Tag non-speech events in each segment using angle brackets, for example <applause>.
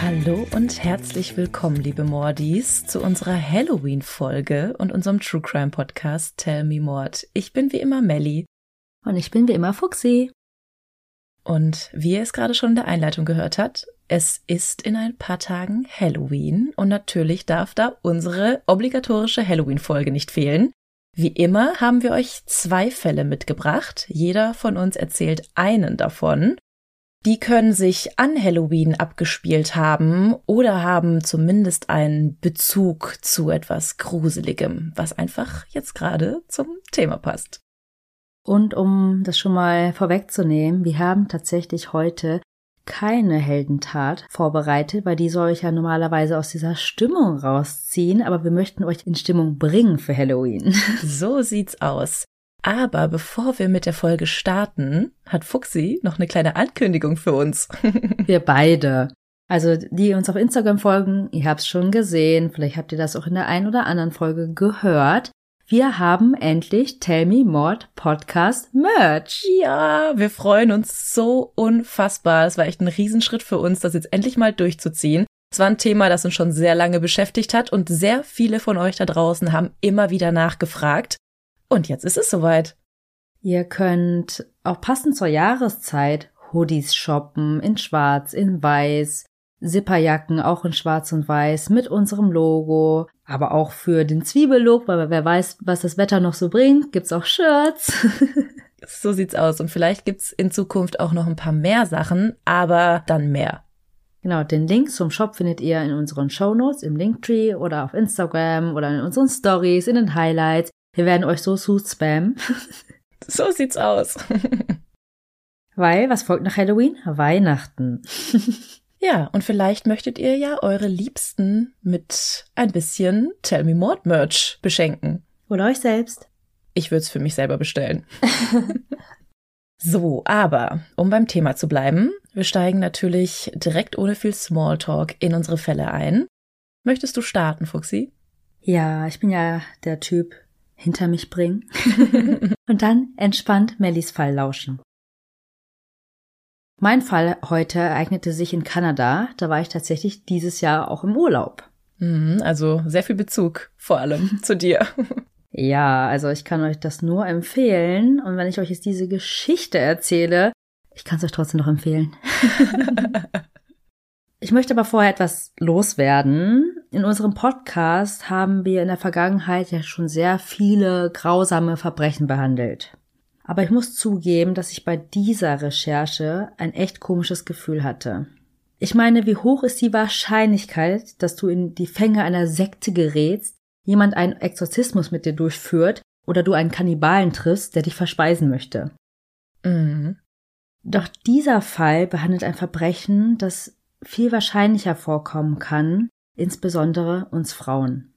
Hallo und herzlich willkommen, liebe Mordis, zu unserer Halloween-Folge und unserem True Crime Podcast Tell Me Mord. Ich bin wie immer Melly. Und ich bin wie immer Fuxi. Und wie ihr es gerade schon in der Einleitung gehört habt, es ist in ein paar Tagen Halloween und natürlich darf da unsere obligatorische Halloween-Folge nicht fehlen. Wie immer haben wir euch zwei Fälle mitgebracht. Jeder von uns erzählt einen davon. Die können sich an Halloween abgespielt haben oder haben zumindest einen Bezug zu etwas Gruseligem, was einfach jetzt gerade zum Thema passt. Und um das schon mal vorwegzunehmen, wir haben tatsächlich heute keine Heldentat vorbereitet, weil die soll euch ja normalerweise aus dieser Stimmung rausziehen, aber wir möchten euch in Stimmung bringen für Halloween. <laughs> So sieht's aus. Aber bevor wir mit der Folge starten, hat Fuxi noch eine kleine Ankündigung für uns. <laughs> wir beide. Also die uns auf Instagram folgen, ihr habt's schon gesehen, vielleicht habt ihr das auch in der einen oder anderen Folge gehört. Wir haben endlich Tell Me Mord Podcast Merch. Ja, wir freuen uns so unfassbar. Es war echt ein Riesenschritt für uns, das jetzt endlich mal durchzuziehen. Es war ein Thema, das uns schon sehr lange beschäftigt hat und sehr viele von euch da draußen haben immer wieder nachgefragt. Und jetzt ist es soweit. Ihr könnt auch passend zur Jahreszeit Hoodies shoppen in schwarz, in weiß, Zipperjacken auch in schwarz und weiß mit unserem Logo, aber auch für den Zwiebellook, weil wer weiß, was das Wetter noch so bringt, gibt's auch Shirts. <laughs> so sieht's aus und vielleicht gibt's in Zukunft auch noch ein paar mehr Sachen, aber dann mehr. Genau, den Link zum Shop findet ihr in unseren Shownotes, im Linktree oder auf Instagram oder in unseren Stories, in den Highlights. Wir werden euch so zu spammen. <laughs> so sieht's aus. <laughs> Weil, was folgt nach Halloween? Weihnachten. Ja, und vielleicht möchtet ihr ja eure Liebsten mit ein bisschen Tell Me More Merch beschenken. Oder euch selbst. Ich würde es für mich selber bestellen. <laughs> so, aber um beim Thema zu bleiben, wir steigen natürlich direkt ohne viel Smalltalk in unsere Fälle ein. Möchtest du starten, Fuxi? Ja, ich bin ja der Typ, hinter mich bringen <laughs> und dann entspannt Mellies Fall lauschen. Mein Fall heute ereignete sich in Kanada, da war ich tatsächlich dieses Jahr auch im Urlaub. Mhm, also sehr viel Bezug, vor allem <laughs> zu dir. Ja, also ich kann euch das nur empfehlen und wenn ich euch jetzt diese Geschichte erzähle, ich kann es euch trotzdem noch empfehlen. <laughs> Ich möchte aber vorher etwas loswerden. In unserem Podcast haben wir in der Vergangenheit ja schon sehr viele grausame Verbrechen behandelt. Aber ich muss zugeben, dass ich bei dieser Recherche ein echt komisches Gefühl hatte. Ich meine, wie hoch ist die Wahrscheinlichkeit, dass du in die Fänge einer Sekte gerätst, jemand einen Exorzismus mit dir durchführt oder du einen Kannibalen triffst, der dich verspeisen möchte? Mhm. Doch dieser Fall behandelt ein Verbrechen, das viel wahrscheinlicher vorkommen kann, insbesondere uns Frauen.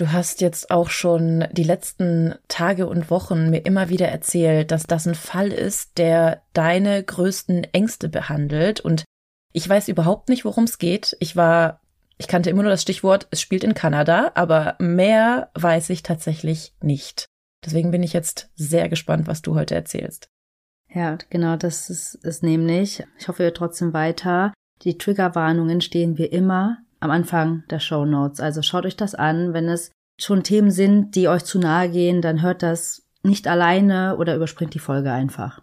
Du hast jetzt auch schon die letzten Tage und Wochen mir immer wieder erzählt, dass das ein Fall ist, der deine größten Ängste behandelt. Und ich weiß überhaupt nicht, worum es geht. Ich war, ich kannte immer nur das Stichwort, es spielt in Kanada, aber mehr weiß ich tatsächlich nicht. Deswegen bin ich jetzt sehr gespannt, was du heute erzählst. Ja, genau, das ist es nämlich. Ich hoffe, ihr trotzdem weiter. Die Triggerwarnungen stehen wie immer am Anfang der Show Notes. Also schaut euch das an. Wenn es schon Themen sind, die euch zu nahe gehen, dann hört das nicht alleine oder überspringt die Folge einfach.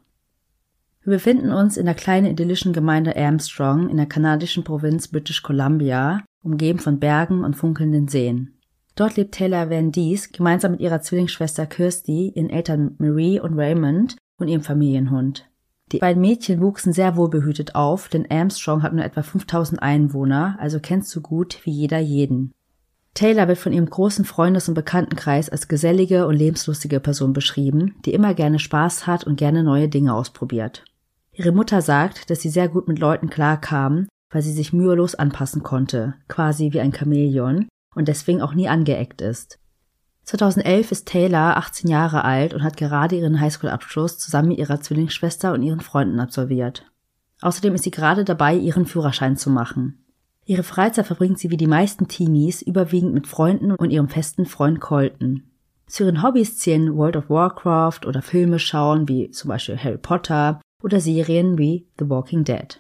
Wir befinden uns in der kleinen idyllischen Gemeinde Armstrong in der kanadischen Provinz British Columbia, umgeben von Bergen und funkelnden Seen. Dort lebt Taylor Van Dies gemeinsam mit ihrer Zwillingsschwester Kirsty, ihren Eltern Marie und Raymond und ihrem Familienhund. Die beiden Mädchen wuchsen sehr wohlbehütet auf, denn Armstrong hat nur etwa 5000 Einwohner, also kennst du gut wie jeder jeden. Taylor wird von ihrem großen Freundes- und Bekanntenkreis als gesellige und lebenslustige Person beschrieben, die immer gerne Spaß hat und gerne neue Dinge ausprobiert. Ihre Mutter sagt, dass sie sehr gut mit Leuten klarkam, weil sie sich mühelos anpassen konnte, quasi wie ein Chamäleon, und deswegen auch nie angeeckt ist. 2011 ist Taylor 18 Jahre alt und hat gerade ihren Highschool-Abschluss zusammen mit ihrer Zwillingsschwester und ihren Freunden absolviert. Außerdem ist sie gerade dabei, ihren Führerschein zu machen. Ihre Freizeit verbringt sie wie die meisten Teenies überwiegend mit Freunden und ihrem festen Freund Colton. Zu ihren Hobbys zählen World of Warcraft oder Filme schauen wie zum Beispiel Harry Potter oder Serien wie The Walking Dead.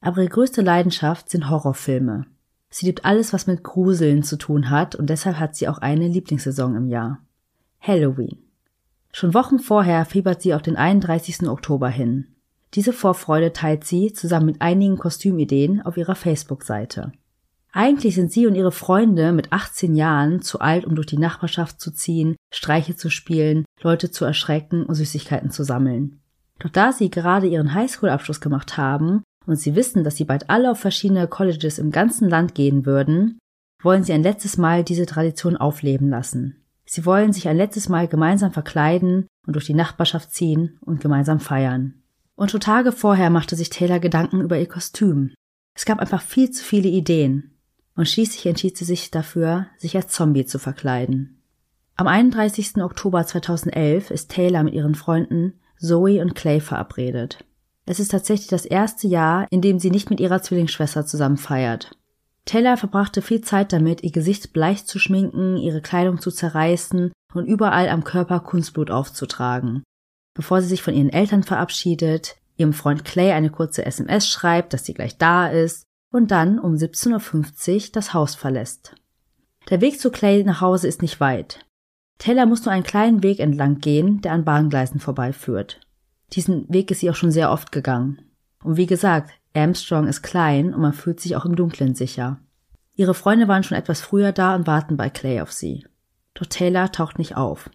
Aber ihre größte Leidenschaft sind Horrorfilme. Sie liebt alles, was mit Gruseln zu tun hat und deshalb hat sie auch eine Lieblingssaison im Jahr. Halloween. Schon Wochen vorher fiebert sie auf den 31. Oktober hin. Diese Vorfreude teilt sie zusammen mit einigen Kostümideen auf ihrer Facebook-Seite. Eigentlich sind sie und ihre Freunde mit 18 Jahren zu alt, um durch die Nachbarschaft zu ziehen, Streiche zu spielen, Leute zu erschrecken und Süßigkeiten zu sammeln. Doch da sie gerade ihren Highschool-Abschluss gemacht haben und sie wissen, dass sie bald alle auf verschiedene Colleges im ganzen Land gehen würden, wollen sie ein letztes Mal diese Tradition aufleben lassen. Sie wollen sich ein letztes Mal gemeinsam verkleiden und durch die Nachbarschaft ziehen und gemeinsam feiern. Und schon Tage vorher machte sich Taylor Gedanken über ihr Kostüm. Es gab einfach viel zu viele Ideen. Und schließlich entschied sie sich dafür, sich als Zombie zu verkleiden. Am 31. Oktober 2011 ist Taylor mit ihren Freunden Zoe und Clay verabredet. Es ist tatsächlich das erste Jahr, in dem sie nicht mit ihrer Zwillingsschwester zusammen feiert. Taylor verbrachte viel Zeit damit, ihr Gesicht bleich zu schminken, ihre Kleidung zu zerreißen und überall am Körper Kunstblut aufzutragen bevor sie sich von ihren Eltern verabschiedet, ihrem Freund Clay eine kurze SMS schreibt, dass sie gleich da ist und dann um 17.50 Uhr das Haus verlässt. Der Weg zu Clay nach Hause ist nicht weit. Taylor muss nur einen kleinen Weg entlang gehen, der an Bahngleisen vorbeiführt. Diesen Weg ist sie auch schon sehr oft gegangen. Und wie gesagt, Armstrong ist klein und man fühlt sich auch im Dunkeln sicher. Ihre Freunde waren schon etwas früher da und warten bei Clay auf sie. Doch Taylor taucht nicht auf.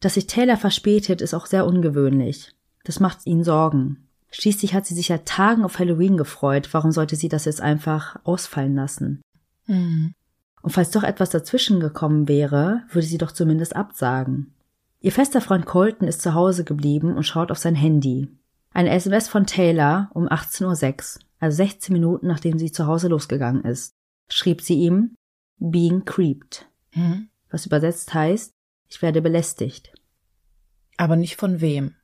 Dass sich Taylor verspätet, ist auch sehr ungewöhnlich. Das macht ihnen Sorgen. Schließlich hat sie sich seit Tagen auf Halloween gefreut. Warum sollte sie das jetzt einfach ausfallen lassen? Mhm. Und falls doch etwas dazwischen gekommen wäre, würde sie doch zumindest absagen. Ihr fester Freund Colton ist zu Hause geblieben und schaut auf sein Handy. Eine SMS von Taylor um 18.06 Uhr, also 16 Minuten nachdem sie zu Hause losgegangen ist, schrieb sie ihm Being creeped. Mhm. Was übersetzt heißt, ich werde belästigt. Aber nicht von wem?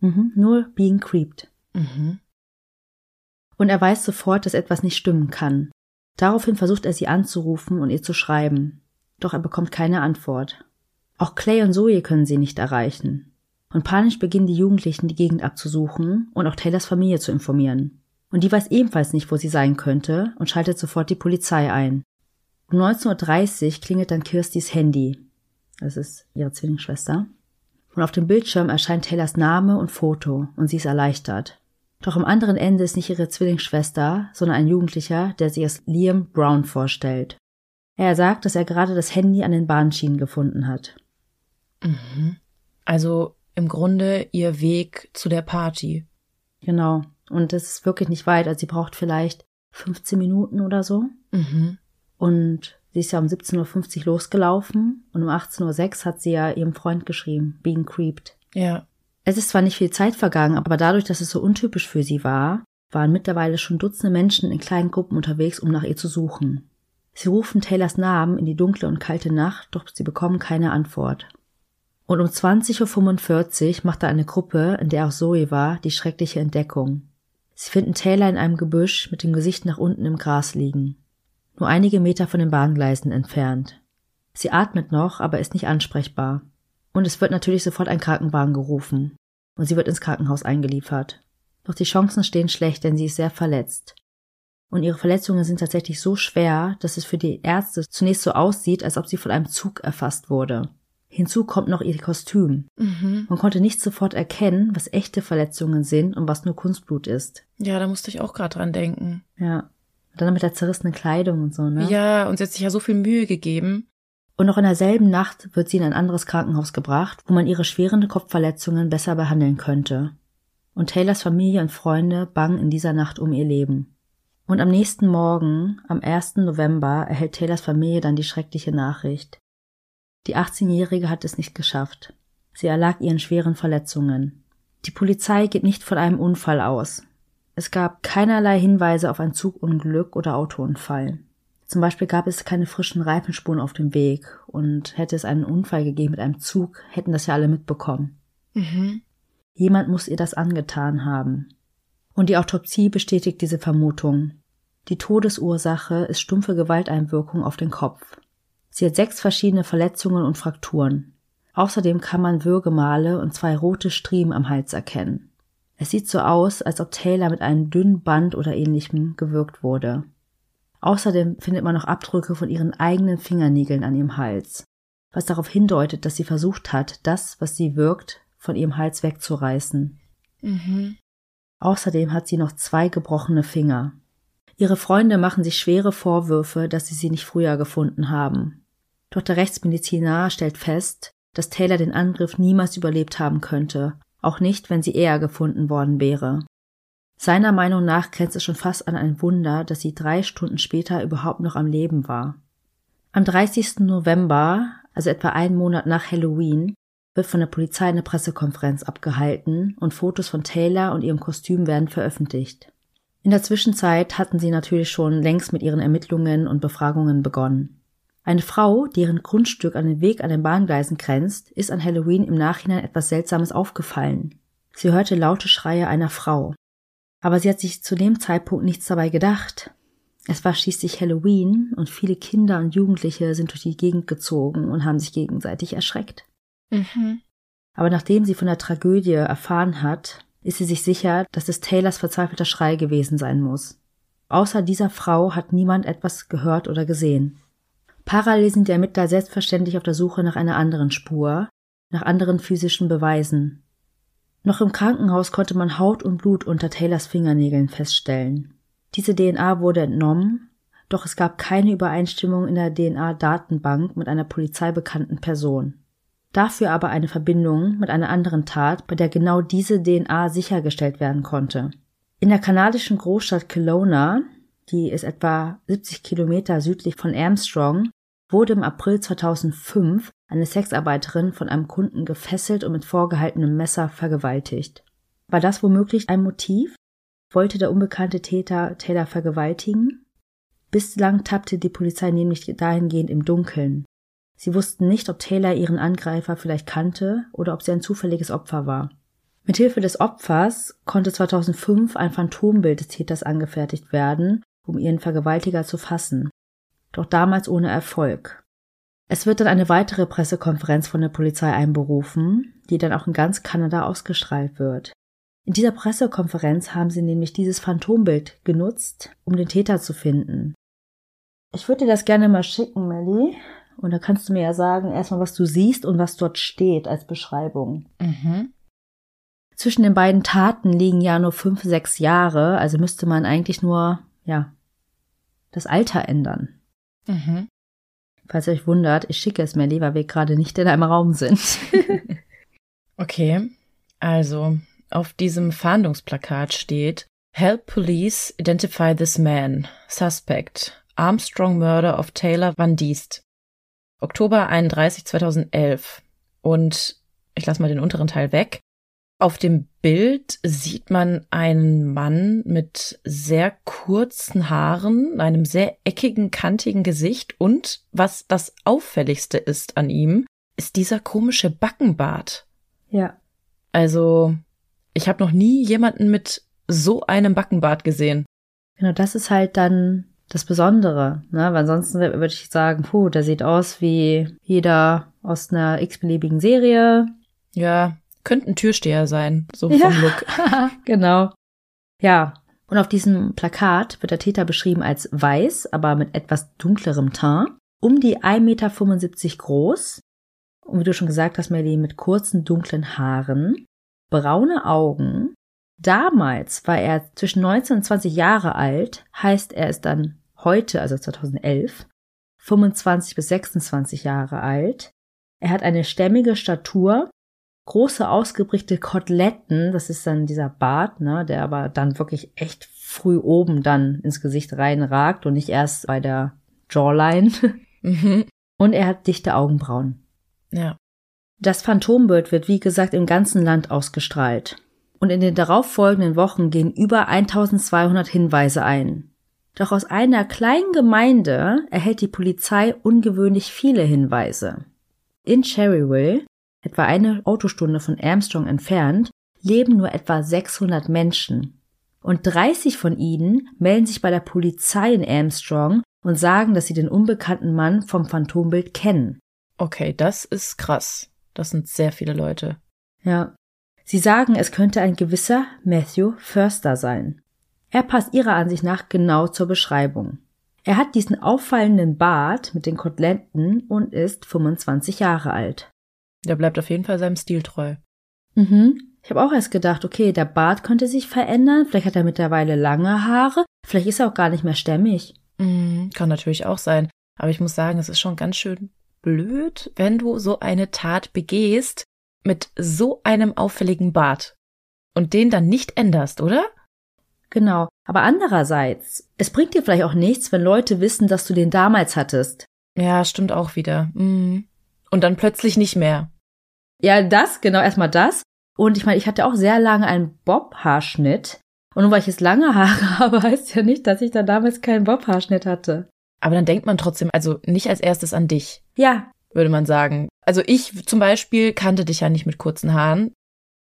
Mhm, nur being creeped. Mhm. Und er weiß sofort, dass etwas nicht stimmen kann. Daraufhin versucht er sie anzurufen und ihr zu schreiben. Doch er bekommt keine Antwort. Auch Clay und Zoe können sie nicht erreichen. Und panisch beginnen die Jugendlichen die Gegend abzusuchen und auch Taylors Familie zu informieren. Und die weiß ebenfalls nicht, wo sie sein könnte und schaltet sofort die Polizei ein. Um 19.30 Uhr klingelt dann Kirstys Handy. Das ist ihre Zwillingsschwester. Und auf dem Bildschirm erscheint Taylors Name und Foto und sie ist erleichtert. Doch am anderen Ende ist nicht ihre Zwillingsschwester, sondern ein Jugendlicher, der sich als Liam Brown vorstellt. Er sagt, dass er gerade das Handy an den Bahnschienen gefunden hat. Mhm. Also im Grunde ihr Weg zu der Party. Genau. Und das ist wirklich nicht weit. Also sie braucht vielleicht 15 Minuten oder so. Mhm. Und Sie ist ja um 17.50 Uhr losgelaufen und um 18.06 Uhr hat sie ja ihrem Freund geschrieben, being creeped. Ja. Es ist zwar nicht viel Zeit vergangen, aber dadurch, dass es so untypisch für sie war, waren mittlerweile schon Dutzende Menschen in kleinen Gruppen unterwegs, um nach ihr zu suchen. Sie rufen Taylors Namen in die dunkle und kalte Nacht, doch sie bekommen keine Antwort. Und um 20.45 Uhr machte eine Gruppe, in der auch Zoe war, die schreckliche Entdeckung. Sie finden Taylor in einem Gebüsch mit dem Gesicht nach unten im Gras liegen nur einige Meter von den Bahngleisen entfernt. Sie atmet noch, aber ist nicht ansprechbar. Und es wird natürlich sofort ein Krankenwagen gerufen. Und sie wird ins Krankenhaus eingeliefert. Doch die Chancen stehen schlecht, denn sie ist sehr verletzt. Und ihre Verletzungen sind tatsächlich so schwer, dass es für die Ärzte zunächst so aussieht, als ob sie von einem Zug erfasst wurde. Hinzu kommt noch ihr Kostüm. Mhm. Man konnte nicht sofort erkennen, was echte Verletzungen sind und was nur Kunstblut ist. Ja, da musste ich auch gerade dran denken. Ja. Und dann mit der zerrissenen Kleidung und so, ne? Ja, und sie hat sich ja so viel Mühe gegeben. Und noch in derselben Nacht wird sie in ein anderes Krankenhaus gebracht, wo man ihre schweren Kopfverletzungen besser behandeln könnte. Und Taylors Familie und Freunde bangen in dieser Nacht um ihr Leben. Und am nächsten Morgen, am 1. November, erhält Taylors Familie dann die schreckliche Nachricht. Die 18-Jährige hat es nicht geschafft. Sie erlag ihren schweren Verletzungen. Die Polizei geht nicht von einem Unfall aus. Es gab keinerlei Hinweise auf ein Zugunglück oder Autounfall. Zum Beispiel gab es keine frischen Reifenspuren auf dem Weg und hätte es einen Unfall gegeben mit einem Zug, hätten das ja alle mitbekommen. Mhm. Jemand muss ihr das angetan haben. Und die Autopsie bestätigt diese Vermutung. Die Todesursache ist stumpfe Gewalteinwirkung auf den Kopf. Sie hat sechs verschiedene Verletzungen und Frakturen. Außerdem kann man Würgemale und zwei rote Striemen am Hals erkennen. Es sieht so aus, als ob Taylor mit einem dünnen Band oder ähnlichem gewürgt wurde. Außerdem findet man noch Abdrücke von ihren eigenen Fingernägeln an ihrem Hals, was darauf hindeutet, dass sie versucht hat, das, was sie wirkt, von ihrem Hals wegzureißen. Mhm. Außerdem hat sie noch zwei gebrochene Finger. Ihre Freunde machen sich schwere Vorwürfe, dass sie sie nicht früher gefunden haben. Doch der Rechtsmediziner stellt fest, dass Taylor den Angriff niemals überlebt haben könnte, auch nicht, wenn sie eher gefunden worden wäre. Seiner Meinung nach grenzt es schon fast an ein Wunder, dass sie drei Stunden später überhaupt noch am Leben war. Am 30. November, also etwa einen Monat nach Halloween, wird von der Polizei eine Pressekonferenz abgehalten und Fotos von Taylor und ihrem Kostüm werden veröffentlicht. In der Zwischenzeit hatten sie natürlich schon längst mit ihren Ermittlungen und Befragungen begonnen. Eine Frau, deren Grundstück an den Weg an den Bahngleisen grenzt, ist an Halloween im Nachhinein etwas Seltsames aufgefallen. Sie hörte laute Schreie einer Frau. Aber sie hat sich zu dem Zeitpunkt nichts dabei gedacht. Es war schließlich Halloween und viele Kinder und Jugendliche sind durch die Gegend gezogen und haben sich gegenseitig erschreckt. Mhm. Aber nachdem sie von der Tragödie erfahren hat, ist sie sich sicher, dass es Taylors verzweifelter Schrei gewesen sein muss. Außer dieser Frau hat niemand etwas gehört oder gesehen. Parallel sind die Ermittler selbstverständlich auf der Suche nach einer anderen Spur, nach anderen physischen Beweisen. Noch im Krankenhaus konnte man Haut und Blut unter Taylors Fingernägeln feststellen. Diese DNA wurde entnommen, doch es gab keine Übereinstimmung in der DNA-Datenbank mit einer polizeibekannten Person. Dafür aber eine Verbindung mit einer anderen Tat, bei der genau diese DNA sichergestellt werden konnte. In der kanadischen Großstadt Kelowna, die ist etwa 70 Kilometer südlich von Armstrong, wurde im April 2005 eine Sexarbeiterin von einem Kunden gefesselt und mit vorgehaltenem Messer vergewaltigt. War das womöglich ein Motiv? Wollte der unbekannte Täter Taylor vergewaltigen? Bislang tappte die Polizei nämlich dahingehend im Dunkeln. Sie wussten nicht, ob Taylor ihren Angreifer vielleicht kannte oder ob sie ein zufälliges Opfer war. Mithilfe des Opfers konnte 2005 ein Phantombild des Täters angefertigt werden, um ihren Vergewaltiger zu fassen. Doch damals ohne Erfolg. Es wird dann eine weitere Pressekonferenz von der Polizei einberufen, die dann auch in ganz Kanada ausgestrahlt wird. In dieser Pressekonferenz haben sie nämlich dieses Phantombild genutzt, um den Täter zu finden. Ich würde dir das gerne mal schicken, Melly. Und da kannst du mir ja sagen, erstmal, was du siehst und was dort steht als Beschreibung. Mhm. Zwischen den beiden Taten liegen ja nur fünf, sechs Jahre, also müsste man eigentlich nur, ja, das Alter ändern. Mhm. Falls ihr euch wundert, ich schicke es Melly, weil wir gerade nicht in einem Raum sind. <laughs> <laughs> okay, also auf diesem Fahndungsplakat steht Help Police identify this man, suspect, Armstrong Murder of Taylor Van Diest. Oktober 31, 2011. Und ich lasse mal den unteren Teil weg. Auf dem Bild sieht man einen Mann mit sehr kurzen Haaren, einem sehr eckigen, kantigen Gesicht und was das auffälligste ist an ihm, ist dieser komische Backenbart. Ja. Also, ich habe noch nie jemanden mit so einem Backenbart gesehen. Genau, das ist halt dann das Besondere, ne? Weil ansonsten würde ich sagen, puh, der sieht aus wie jeder aus einer x-beliebigen Serie. Ja, könnte ein Türsteher sein, so vom ja. Look. <laughs> <laughs> genau. Ja. Und auf diesem Plakat wird der Täter beschrieben als weiß, aber mit etwas dunklerem Teint, um die 1,75 Meter groß. Und wie du schon gesagt hast, Melly, mit kurzen, dunklen Haaren, braune Augen. Damals war er zwischen 19 und 20 Jahre alt, heißt er ist dann heute, also 2011, 25 bis 26 Jahre alt. Er hat eine stämmige Statur, große ausgeprägte Koteletten, das ist dann dieser Bart, ne, der aber dann wirklich echt früh oben dann ins Gesicht reinragt und nicht erst bei der Jawline. Mhm. <laughs> Und er hat dichte Augenbrauen. Ja. Das Phantombild wird, wie gesagt, im ganzen Land ausgestrahlt. Und in den darauffolgenden Wochen gehen über 1200 Hinweise ein. Doch aus einer kleinen Gemeinde erhält die Polizei ungewöhnlich viele Hinweise. In Cherryville, etwa eine Autostunde von Armstrong entfernt, leben nur etwa 600 Menschen. Und 30 von ihnen melden sich bei der Polizei in Armstrong und sagen, dass sie den unbekannten Mann vom Phantombild kennen. Okay, das ist krass. Das sind sehr viele Leute. Ja. Sie sagen, es könnte ein gewisser Matthew Förster sein. Er passt ihrer Ansicht nach genau zur Beschreibung. Er hat diesen auffallenden Bart mit den Koteletten und ist 25 Jahre alt. Der bleibt auf jeden Fall seinem Stil treu. Mhm. Ich habe auch erst gedacht, okay, der Bart könnte sich verändern, vielleicht hat er mittlerweile lange Haare, vielleicht ist er auch gar nicht mehr stämmig. Mhm, kann natürlich auch sein. Aber ich muss sagen, es ist schon ganz schön blöd, wenn du so eine Tat begehst mit so einem auffälligen Bart und den dann nicht änderst, oder? Genau. Aber andererseits, es bringt dir vielleicht auch nichts, wenn Leute wissen, dass du den damals hattest. Ja, stimmt auch wieder. Mhm. Und dann plötzlich nicht mehr. Ja, das, genau, erstmal das. Und ich meine, ich hatte auch sehr lange einen Bob-Haarschnitt. Und nur weil ich jetzt lange <laughs> Haare habe, heißt ja nicht, dass ich da damals keinen Bob-Haarschnitt hatte. Aber dann denkt man trotzdem, also nicht als erstes an dich. Ja. Würde man sagen. Also ich zum Beispiel kannte dich ja nicht mit kurzen Haaren.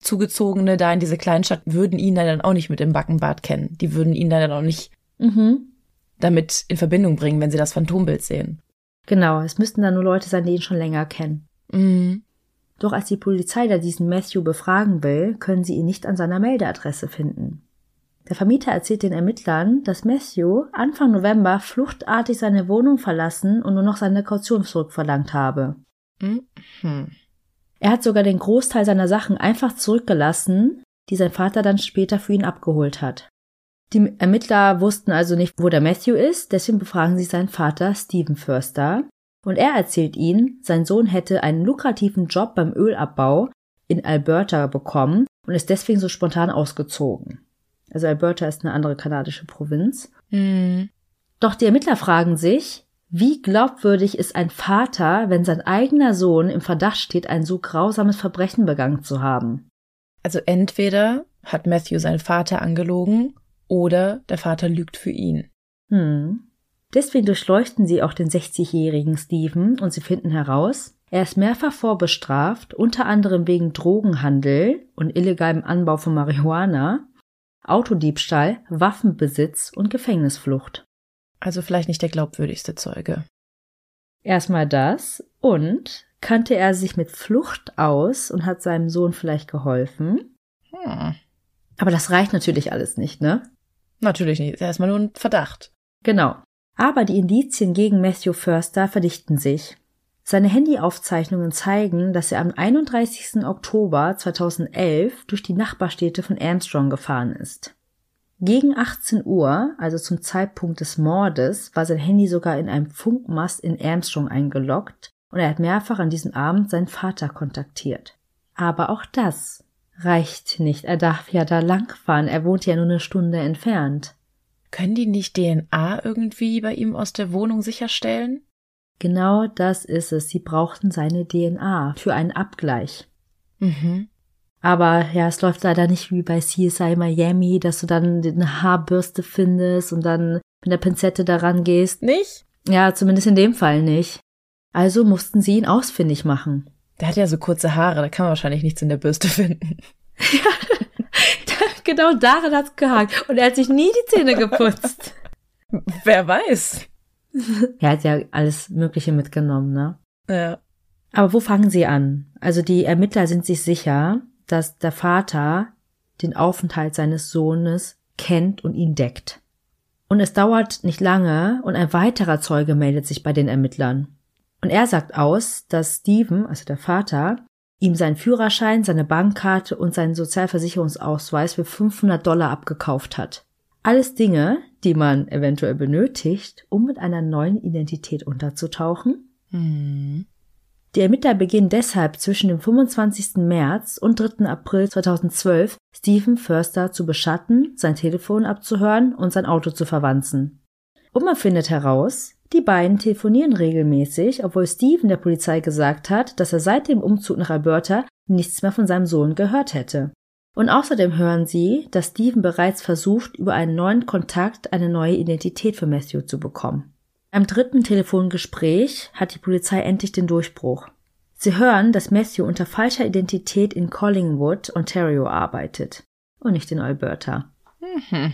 Zugezogene da in diese Kleinstadt würden ihn dann auch nicht mit dem Backenbart kennen. Die würden ihn dann auch nicht Mhm. damit in Verbindung bringen, wenn sie das Phantombild sehen. Genau, es müssten dann nur Leute sein, die ihn schon länger kennen. Mhm. Doch als die Polizei da diesen Matthew befragen will, können sie ihn nicht an seiner Meldeadresse finden. Der Vermieter erzählt den Ermittlern, dass Matthew Anfang November fluchtartig seine Wohnung verlassen und nur noch seine Kaution zurückverlangt habe. Mhm. Er hat sogar den Großteil seiner Sachen einfach zurückgelassen, die sein Vater dann später für ihn abgeholt hat. Die Ermittler wussten also nicht, wo der Matthew ist, deswegen befragen sie seinen Vater Stephen Förster und er erzählt ihnen, sein Sohn hätte einen lukrativen Job beim Ölabbau in Alberta bekommen und ist deswegen so spontan ausgezogen. Also Alberta ist eine andere kanadische Provinz. Mhm. Doch die Ermittler fragen sich, wie glaubwürdig ist ein Vater, wenn sein eigener Sohn im Verdacht steht, ein so grausames Verbrechen begangen zu haben? Also entweder hat Matthew seinen Vater angelogen oder der Vater lügt für ihn. Hm. Deswegen durchleuchten sie auch den 60-jährigen Stephen und sie finden heraus, er ist mehrfach vorbestraft, unter anderem wegen Drogenhandel und illegalem Anbau von Marihuana, Autodiebstahl, Waffenbesitz und Gefängnisflucht. Also vielleicht nicht der glaubwürdigste Zeuge. Erstmal das und kannte er sich mit Flucht aus und hat seinem Sohn vielleicht geholfen. Hm. Aber das reicht natürlich alles nicht, ne? Natürlich nicht. Ist erstmal nur ein Verdacht. Genau. Aber die Indizien gegen Matthew Förster verdichten sich. Seine Handyaufzeichnungen zeigen, dass er am 31. Oktober 2011 durch die Nachbarstädte von Armstrong gefahren ist. Gegen 18 Uhr, also zum Zeitpunkt des Mordes, war sein Handy sogar in einem Funkmast in Armstrong eingeloggt und er hat mehrfach an diesem Abend seinen Vater kontaktiert. Aber auch das reicht nicht. Er darf ja da langfahren. Er wohnt ja nur eine Stunde entfernt. Können die nicht DNA irgendwie bei ihm aus der Wohnung sicherstellen? Genau das ist es. Sie brauchten seine DNA für einen Abgleich. Mhm. Aber ja, es läuft leider nicht wie bei CSI Miami, dass du dann eine Haarbürste findest und dann mit der Pinzette daran gehst. Nicht? Ja, zumindest in dem Fall nicht. Also mussten sie ihn ausfindig machen. Der hat ja so kurze Haare, da kann man wahrscheinlich nichts in der Bürste finden. <laughs> <laughs> genau daran hat's gehakt. Und er hat sich nie die Zähne geputzt. <laughs> Wer weiß. <laughs> er hat ja alles Mögliche mitgenommen, ne? Ja. Aber wo fangen sie an? Also die Ermittler sind sich sicher, dass der Vater den Aufenthalt seines Sohnes kennt und ihn deckt. Und es dauert nicht lange und ein weiterer Zeuge meldet sich bei den Ermittlern. Und er sagt aus, dass Steven, also der Vater, ihm seinen Führerschein, seine Bankkarte und seinen Sozialversicherungsausweis für 500 Dollar abgekauft hat. Alles Dinge, die man eventuell benötigt, um mit einer neuen Identität unterzutauchen. Hm. Die Ermittler beginnen deshalb zwischen dem 25. März und 3. April 2012 Stephen Förster zu beschatten, sein Telefon abzuhören und sein Auto zu verwanzen. Und man findet heraus, die beiden telefonieren regelmäßig, obwohl Stephen der Polizei gesagt hat, dass er seit dem Umzug nach Alberta nichts mehr von seinem Sohn gehört hätte. Und außerdem hören sie, dass Stephen bereits versucht, über einen neuen Kontakt eine neue Identität für Matthew zu bekommen. Am dritten Telefongespräch hat die Polizei endlich den Durchbruch. Sie hören, dass Matthew unter falscher Identität in Collingwood, Ontario arbeitet und nicht in Alberta. Mhm.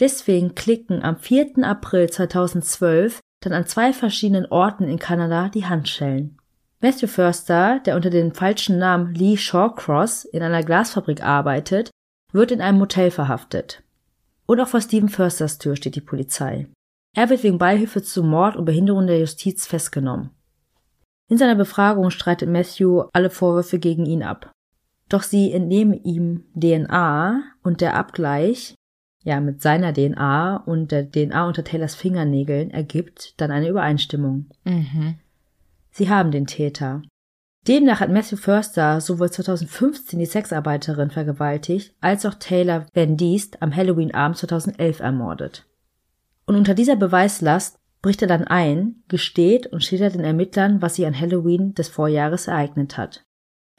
Deswegen klicken am 4. April 2012 dann an zwei verschiedenen Orten in Kanada die Handschellen. Matthew Förster, der unter dem falschen Namen Lee Shawcross in einer Glasfabrik arbeitet, wird in einem Motel verhaftet. Und auch vor Stephen Försters Tür steht die Polizei. Er wird wegen Beihilfe zum Mord und Behinderung der Justiz festgenommen. In seiner Befragung streitet Matthew alle Vorwürfe gegen ihn ab. Doch sie entnehmen ihm DNA und der Abgleich, ja, mit seiner DNA und der DNA unter Taylors Fingernägeln ergibt dann eine Übereinstimmung. Mhm. Sie haben den Täter. Demnach hat Matthew Förster sowohl 2015 die Sexarbeiterin vergewaltigt, als auch Taylor Van Diest am Halloween-Abend 2011 ermordet. Und unter dieser Beweislast bricht er dann ein, gesteht und schildert den Ermittlern, was sich an Halloween des Vorjahres ereignet hat.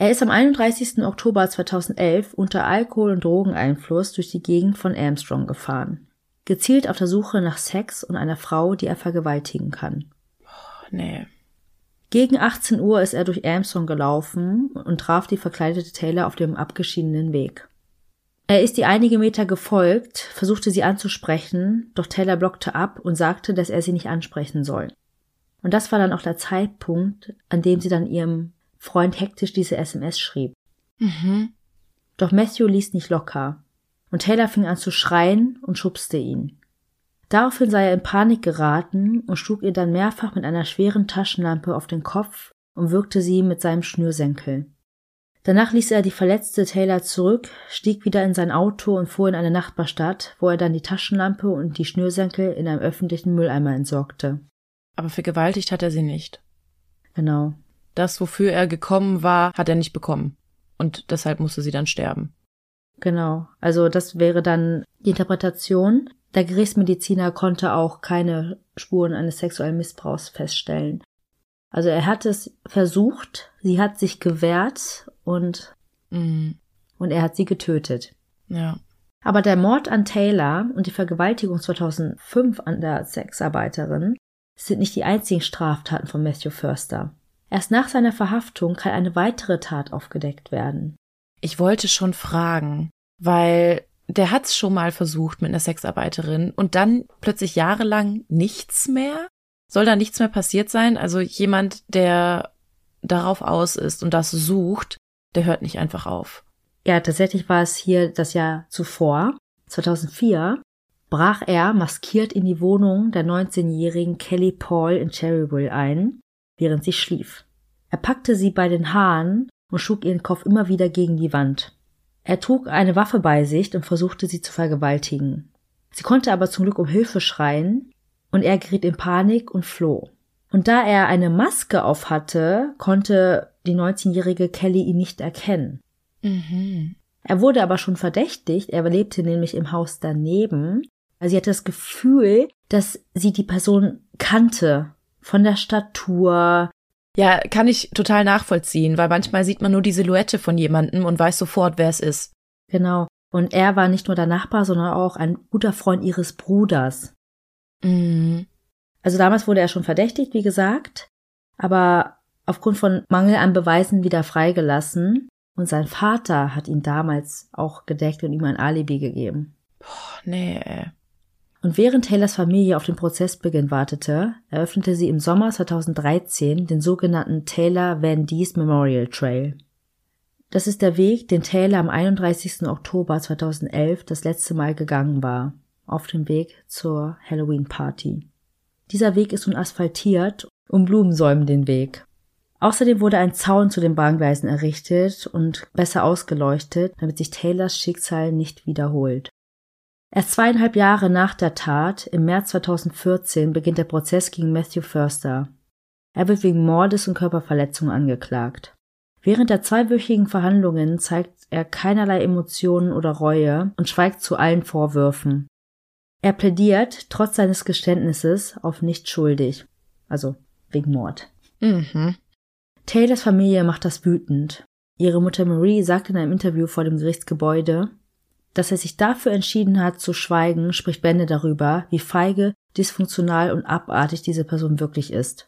Er ist am 31. Oktober 2011 unter Alkohol- und Drogeneinfluss durch die Gegend von Armstrong gefahren. Gezielt auf der Suche nach Sex und einer Frau, die er vergewaltigen kann. Oh, nee. Gegen 18 Uhr ist er durch Armstrong gelaufen und traf die verkleidete Taylor auf dem abgeschiedenen Weg. Er ist ihr einige Meter gefolgt, versuchte sie anzusprechen, doch Taylor blockte ab und sagte, dass er sie nicht ansprechen soll. Und das war dann auch der Zeitpunkt, an dem sie dann ihrem Freund hektisch diese SMS schrieb. Mhm. Doch Matthew ließ nicht locker. Und Taylor fing an zu schreien und schubste ihn. Daraufhin sei er in Panik geraten und schlug ihr dann mehrfach mit einer schweren Taschenlampe auf den Kopf und wirkte sie mit seinem Schnürsenkel. Danach ließ er die verletzte Taylor zurück, stieg wieder in sein Auto und fuhr in eine Nachbarstadt, wo er dann die Taschenlampe und die Schnürsenkel in einem öffentlichen Mülleimer entsorgte. Aber vergewaltigt hat er sie nicht. Genau. Das, wofür er gekommen war, hat er nicht bekommen. Und deshalb musste sie dann sterben. Genau. Also das wäre dann die Interpretation. Der Gerichtsmediziner konnte auch keine Spuren eines sexuellen Missbrauchs feststellen. Also er hat es versucht, sie hat sich gewehrt und, Mhm. und er hat sie getötet. Ja. Aber der Mord an Taylor und die Vergewaltigung 2005 an der Sexarbeiterin sind nicht die einzigen Straftaten von Matthew Förster. Erst nach seiner Verhaftung kann eine weitere Tat aufgedeckt werden. Ich wollte schon fragen, weil der hat's schon mal versucht mit einer Sexarbeiterin und dann plötzlich jahrelang nichts mehr? Soll da nichts mehr passiert sein? Also jemand, der darauf aus ist und das sucht, der hört nicht einfach auf. Ja, tatsächlich war es hier das Jahr zuvor, 2004, brach er maskiert in die Wohnung der 19-jährigen Kelly Paul in Cherryville ein, während sie schlief. Er packte sie bei den Haaren und schlug ihren Kopf immer wieder gegen die Wand. Er trug eine Waffe bei sich und versuchte sie zu vergewaltigen. Sie konnte aber zum Glück um Hilfe schreien, und er geriet in Panik und floh. Und da er eine Maske auf hatte, konnte die 19-jährige Kelly ihn nicht erkennen. Mhm. Er wurde aber schon verdächtigt, er lebte nämlich im Haus daneben. Also sie hatte das Gefühl, dass sie die Person kannte. Von der Statur. Ja, kann ich total nachvollziehen, weil manchmal sieht man nur die Silhouette von jemandem und weiß sofort, wer es ist. Genau. Und er war nicht nur der Nachbar, sondern auch ein guter Freund ihres Bruders. Mhm. Also damals wurde er schon verdächtigt, wie gesagt, aber aufgrund von Mangel an Beweisen wieder freigelassen. Und sein Vater hat ihn damals auch gedeckt und ihm ein Alibi gegeben. Boah, nee. Und während Taylors Familie auf den Prozessbeginn wartete, eröffnete sie im Sommer 2013 den sogenannten Taylor Van Diest Memorial Trail. Das ist der Weg, den Taylor am 31. Oktober 2011 das letzte Mal gegangen war, auf dem Weg zur Halloween Party. Dieser Weg ist nun asphaltiert und Blumen säumen den Weg. Außerdem wurde ein Zaun zu den Bahngleisen errichtet und besser ausgeleuchtet, damit sich Taylors Schicksal nicht wiederholt. Erst zweieinhalb Jahre nach der Tat, im März 2014, beginnt der Prozess gegen Matthew Förster. Er wird wegen Mordes und Körperverletzung angeklagt. Während der zweiwöchigen Verhandlungen zeigt er keinerlei Emotionen oder Reue und schweigt zu allen Vorwürfen. Er plädiert, trotz seines Geständnisses, auf nicht schuldig. Also wegen Mord. Mhm. Taylors Familie macht das wütend. Ihre Mutter Marie sagt in einem Interview vor dem Gerichtsgebäude, dass er sich dafür entschieden hat zu schweigen, spricht Bände darüber, wie feige, dysfunktional und abartig diese Person wirklich ist.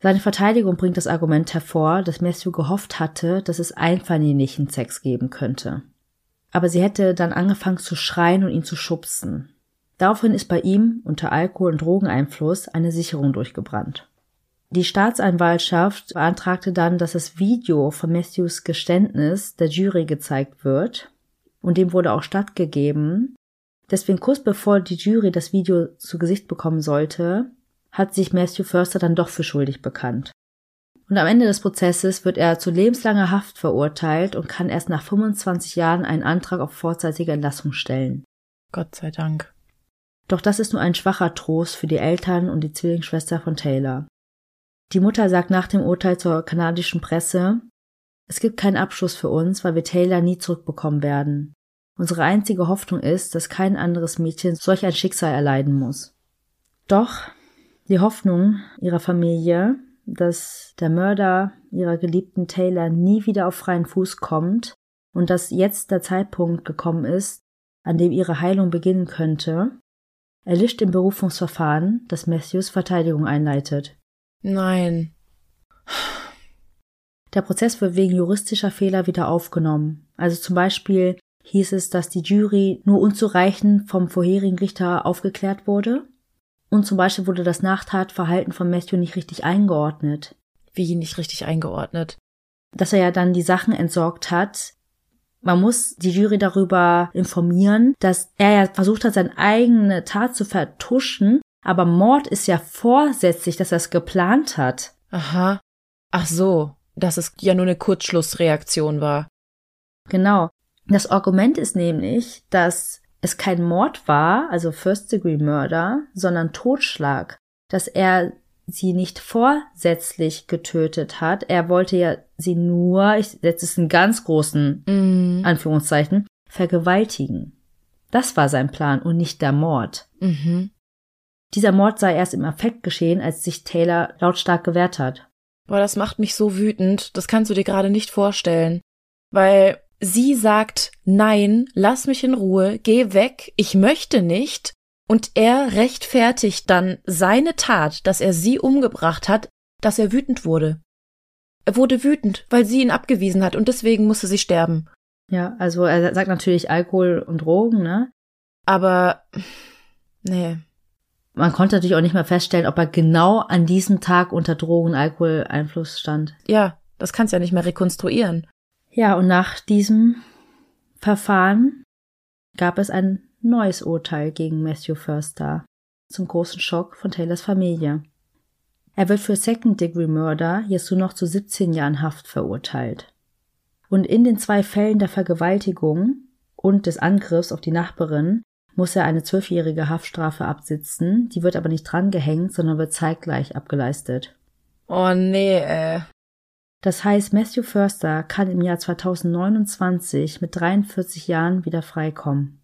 Seine Verteidigung bringt das Argument hervor, dass Matthew gehofft hatte, dass es einvernehmlichen Sex geben könnte. aber sie hätte dann angefangen zu schreien und ihn zu schubsen. Daraufhin ist bei ihm unter Alkohol- und Drogeneinfluss eine Sicherung durchgebrannt. Die Staatsanwaltschaft beantragte dann, dass das Video von Matthews Geständnis der Jury gezeigt wird und dem wurde auch stattgegeben. Deswegen kurz bevor die Jury das Video zu Gesicht bekommen sollte, hat sich Matthew Förster dann doch für schuldig bekannt. Und am Ende des Prozesses wird er zu lebenslanger Haft verurteilt und kann erst nach 25 Jahren einen Antrag auf vorzeitige Entlassung stellen. Gott sei Dank. Doch das ist nur ein schwacher Trost für die Eltern und die Zwillingsschwester von Taylor. Die Mutter sagt nach dem Urteil zur kanadischen Presse, es gibt keinen Abschluss für uns, weil wir Taylor nie zurückbekommen werden. Unsere einzige Hoffnung ist, dass kein anderes Mädchen solch ein Schicksal erleiden muss. Doch die Hoffnung ihrer Familie, dass der Mörder ihrer geliebten Taylor nie wieder auf freien Fuß kommt und dass jetzt der Zeitpunkt gekommen ist, an dem ihre Heilung beginnen könnte, erlischt im Berufungsverfahren, das Matthews Verteidigung einleitet. Nein. Der Prozess wird wegen juristischer Fehler wieder aufgenommen. Also zum Beispiel hieß es, dass die Jury nur unzureichend vom vorherigen Richter aufgeklärt wurde. Und zum Beispiel wurde das Nachtatverhalten von Matthew nicht richtig eingeordnet. Wie nicht richtig eingeordnet? Dass er ja dann die Sachen entsorgt hat. Man muss die Jury darüber informieren, dass er ja versucht hat, seine eigene Tat zu vertuschen, aber Mord ist ja vorsätzlich, dass er es geplant hat. Aha. Ach so, dass es ja nur eine Kurzschlussreaktion war. Genau. Das Argument ist nämlich, dass es kein Mord war, also First-Degree-Murder, sondern Totschlag, dass er sie nicht vorsätzlich getötet hat. Er wollte ja sie nur, ich setze es in ganz großen Mhm. Anführungszeichen, vergewaltigen. Das war sein Plan und nicht der Mord. Mhm. Dieser Mord sei erst im Affekt geschehen, als sich Taylor lautstark gewehrt hat. Boah, das macht mich so wütend. Das kannst du dir gerade nicht vorstellen. Weil sie sagt, nein, lass mich in Ruhe, geh weg, ich möchte nicht. Und er rechtfertigt dann seine Tat, dass er sie umgebracht hat, dass er wütend wurde. Er wurde wütend, weil sie ihn abgewiesen hat und deswegen musste sie sterben. Ja, also er sagt natürlich Alkohol und Drogen, ne? Aber, nee. Man konnte natürlich auch nicht mehr feststellen, ob er genau an diesem Tag unter Drogen- und Alkoholeinfluss stand. Ja, das kannst du ja nicht mehr rekonstruieren. Ja, und nach diesem Verfahren gab es ein neues Urteil gegen Matthew Förster zum großen Schock von Taylors Familie. Er wird für Second-Degree-Murder jetzt nur noch zu 17 Jahren Haft verurteilt. Und in den zwei Fällen der Vergewaltigung und des Angriffs auf die Nachbarin muss er eine zwölfjährige Haftstrafe absitzen, die wird aber nicht drangehängt, sondern wird zeitgleich abgeleistet. Oh nee, äh. Das heißt, Matthew Förster kann im Jahr 2029 mit 43 Jahren wieder freikommen.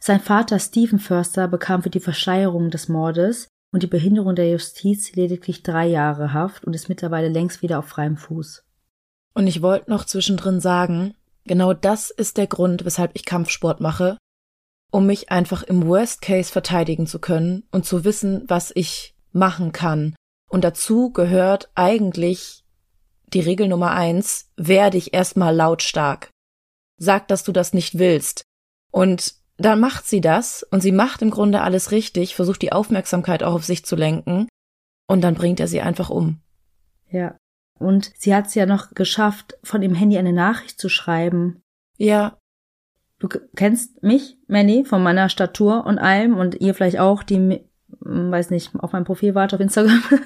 Sein Vater Stephen Förster bekam für die Verschleierung des Mordes und die Behinderung der Justiz lediglich drei Jahre Haft und ist mittlerweile längst wieder auf freiem Fuß. Und ich wollte noch zwischendrin sagen, genau das ist der Grund, weshalb ich Kampfsport mache, um mich einfach im Worst Case verteidigen zu können und zu wissen, was ich machen kann. Und dazu gehört eigentlich die Regel Nummer eins, wehr dich erstmal lautstark. Sag, dass du das nicht willst. Und dann macht sie das und sie macht im Grunde alles richtig, versucht die Aufmerksamkeit auch auf sich zu lenken und dann bringt er sie einfach um. Ja. Und sie hat es ja noch geschafft, von dem Handy eine Nachricht zu schreiben. Ja, Du kennst mich, Manny, von meiner Statur und allem und ihr vielleicht auch, die, weiß nicht, auf meinem Profil wart auf Instagram. <laughs>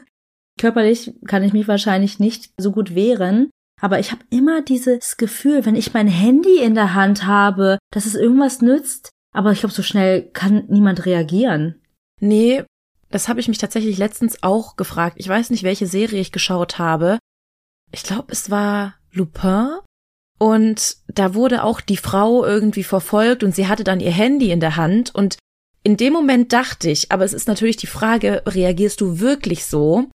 Körperlich kann ich mich wahrscheinlich nicht so gut wehren, aber ich habe immer dieses Gefühl, wenn ich mein Handy in der Hand habe, dass es irgendwas nützt, aber ich glaube, so schnell kann niemand reagieren. Nee, das habe ich mich tatsächlich letztens auch gefragt. Ich weiß nicht, welche Serie ich geschaut habe. Ich glaube, es war Lupin. Und da wurde auch die Frau irgendwie verfolgt und sie hatte dann ihr Handy in der Hand. Und in dem Moment dachte ich, aber es ist natürlich die Frage, reagierst du wirklich so?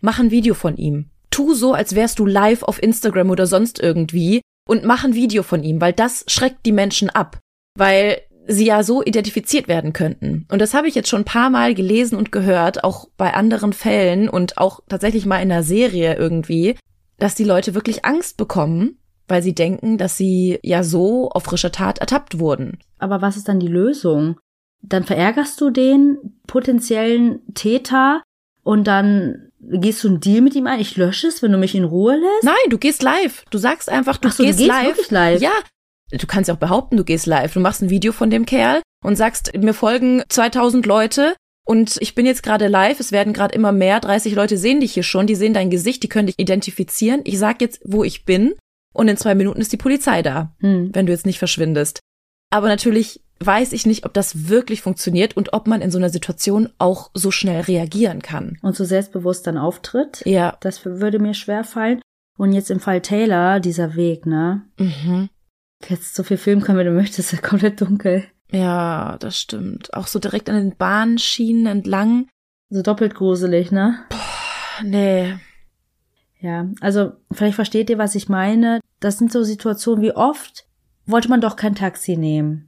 Mach ein Video von ihm. Tu so, als wärst du live auf Instagram oder sonst irgendwie und mach ein Video von ihm, weil das schreckt die Menschen ab. Weil sie ja so identifiziert werden könnten. Und das habe ich jetzt schon ein paar Mal gelesen und gehört, auch bei anderen Fällen und auch tatsächlich mal in einer Serie irgendwie, dass die Leute wirklich Angst bekommen, weil sie denken, dass sie ja so auf frischer Tat ertappt wurden. Aber was ist dann die Lösung? Dann verärgerst du den potenziellen Täter und dann gehst du einen Deal mit ihm ein. Ich lösche es, wenn du mich in Ruhe lässt. Nein, du gehst live. Du sagst einfach, du so, gehst, du gehst live. wirklich live. Ja. Du kannst ja auch behaupten, du gehst live. Du machst ein Video von dem Kerl und sagst, mir folgen 2000 Leute und ich bin jetzt gerade live. Es werden gerade immer mehr. 30 Leute sehen dich hier schon. Die sehen dein Gesicht. Die können dich identifizieren. Ich sag jetzt, wo ich bin. Und in zwei Minuten ist die Polizei da, Hm. wenn du jetzt nicht verschwindest. Aber natürlich weiß ich nicht, ob das wirklich funktioniert und ob man in so einer Situation auch so schnell reagieren kann. Und so selbstbewusst dann auftritt. Ja. Das würde mir schwer fallen. Und jetzt im Fall Taylor, dieser Weg, ne? Mhm. Jetzt so viel filmen können, wie du möchtest, <laughs> ist ja komplett dunkel. Ja, das stimmt. Auch so direkt an den Bahnschienen entlang. So doppelt gruselig, ne? Nee. Ja, also vielleicht versteht ihr, was ich meine. Das sind so Situationen wie oft wollte man doch kein Taxi nehmen.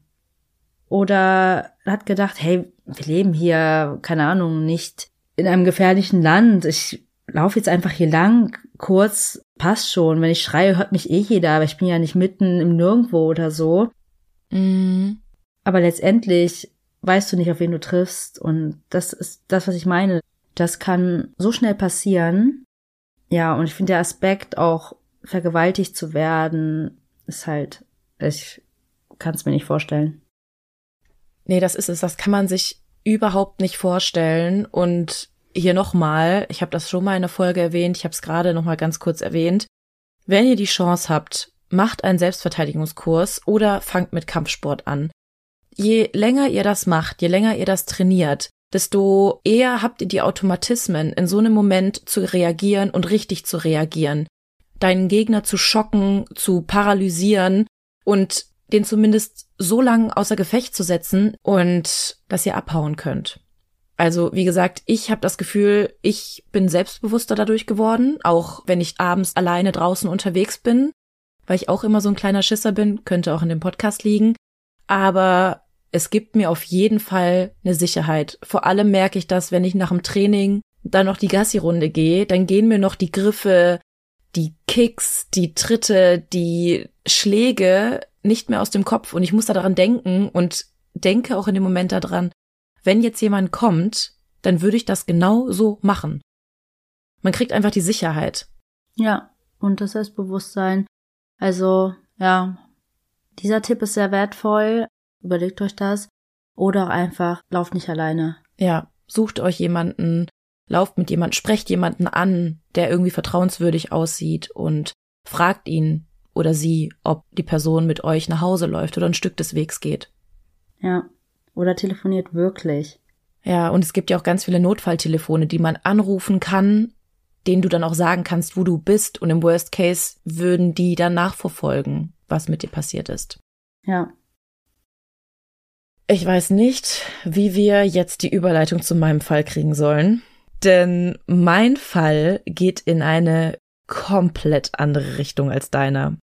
Oder hat gedacht, hey, wir leben hier, keine Ahnung, nicht in einem gefährlichen Land. Ich laufe jetzt einfach hier lang, kurz, passt schon. Wenn ich schreie, hört mich eh jeder, aber ich bin ja nicht mitten im Nirgendwo oder so. Mhm. Aber letztendlich weißt du nicht, auf wen du triffst. Und das ist das, was ich meine. Das kann so schnell passieren. Ja, und ich finde der Aspekt auch vergewaltigt zu werden, ist halt, ich kann es mir nicht vorstellen. Nee, das ist es. Das kann man sich überhaupt nicht vorstellen. Und hier nochmal, ich habe das schon mal in der Folge erwähnt, ich habe es gerade nochmal ganz kurz erwähnt. Wenn ihr die Chance habt, macht einen Selbstverteidigungskurs oder fangt mit Kampfsport an. Je länger ihr das macht, je länger ihr das trainiert, desto eher habt ihr die Automatismen, in so einem Moment zu reagieren und richtig zu reagieren. Deinen Gegner zu schocken, zu paralysieren und den zumindest so lang außer Gefecht zu setzen und dass ihr abhauen könnt. Also wie gesagt, ich habe das Gefühl, ich bin selbstbewusster dadurch geworden, auch wenn ich abends alleine draußen unterwegs bin, weil ich auch immer so ein kleiner Schisser bin, könnte auch in dem Podcast liegen. Aber es gibt mir auf jeden Fall eine Sicherheit. Vor allem merke ich das, wenn ich nach dem Training dann noch die Gassi-Runde gehe, dann gehen mir noch die Griffe, die Kicks, die Tritte, die Schläge nicht mehr aus dem Kopf und ich muss da daran denken und denke auch in dem Moment daran, wenn jetzt jemand kommt, dann würde ich das genau so machen. Man kriegt einfach die Sicherheit. Ja, und das Selbstbewusstsein. Also, ja, dieser Tipp ist sehr wertvoll. Überlegt euch das. Oder auch einfach, lauft nicht alleine. Ja, sucht euch jemanden, lauft mit jemandem, sprecht jemanden an, der irgendwie vertrauenswürdig aussieht und fragt ihn oder sie, ob die Person mit euch nach Hause läuft oder ein Stück des Wegs geht. Ja. Oder telefoniert wirklich. Ja, und es gibt ja auch ganz viele Notfalltelefone, die man anrufen kann, denen du dann auch sagen kannst, wo du bist. Und im Worst Case würden die dann nachverfolgen, was mit dir passiert ist. Ja. Ich weiß nicht, wie wir jetzt die Überleitung zu meinem Fall kriegen sollen, denn mein Fall geht in eine komplett andere Richtung als deiner.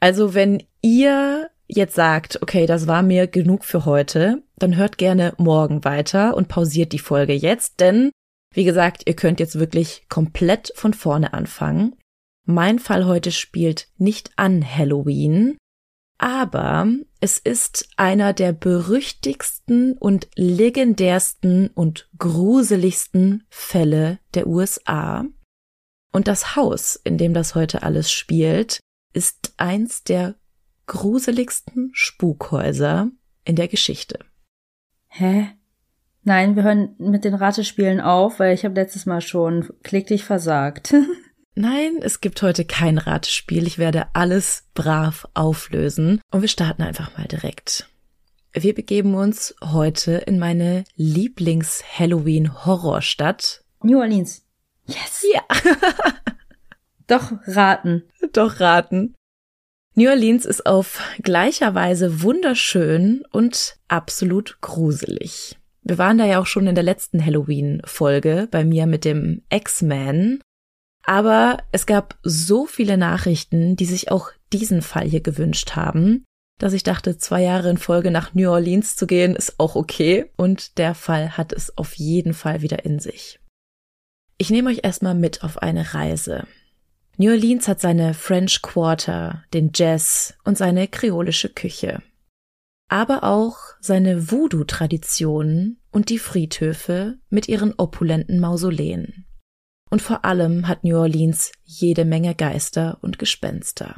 Also wenn ihr jetzt sagt, okay, das war mir genug für heute, dann hört gerne morgen weiter und pausiert die Folge jetzt, denn wie gesagt, ihr könnt jetzt wirklich komplett von vorne anfangen. Mein Fall heute spielt nicht an Halloween, aber es ist einer der berüchtigsten und legendärsten und gruseligsten Fälle der USA. Und das Haus, in dem das heute alles spielt, ist eins der gruseligsten Spukhäuser in der Geschichte. Hä? Nein, wir hören mit den Ratespielen auf, weil ich habe letztes Mal schon kläglich versagt. <laughs> Nein, es gibt heute kein Ratespiel. Ich werde alles brav auflösen. Und wir starten einfach mal direkt. Wir begeben uns heute in meine Lieblings-Halloween-Horrorstadt. New Orleans. Yes. Ja. <laughs> Doch raten. Doch raten. New Orleans ist auf gleicher Weise wunderschön und absolut gruselig. Wir waren da ja auch schon in der letzten Halloween-Folge bei mir mit dem X-Man. Aber es gab so viele Nachrichten, die sich auch diesen Fall hier gewünscht haben, dass ich dachte, zwei Jahre in Folge nach New Orleans zu gehen, ist auch okay. Und der Fall hat es auf jeden Fall wieder in sich. Ich nehme euch erstmal mit auf eine Reise. New Orleans hat seine French Quarter, den Jazz und seine kreolische Küche. Aber auch seine Voodoo-Traditionen und die Friedhöfe mit ihren opulenten Mausoleen. Und vor allem hat New Orleans jede Menge Geister und Gespenster.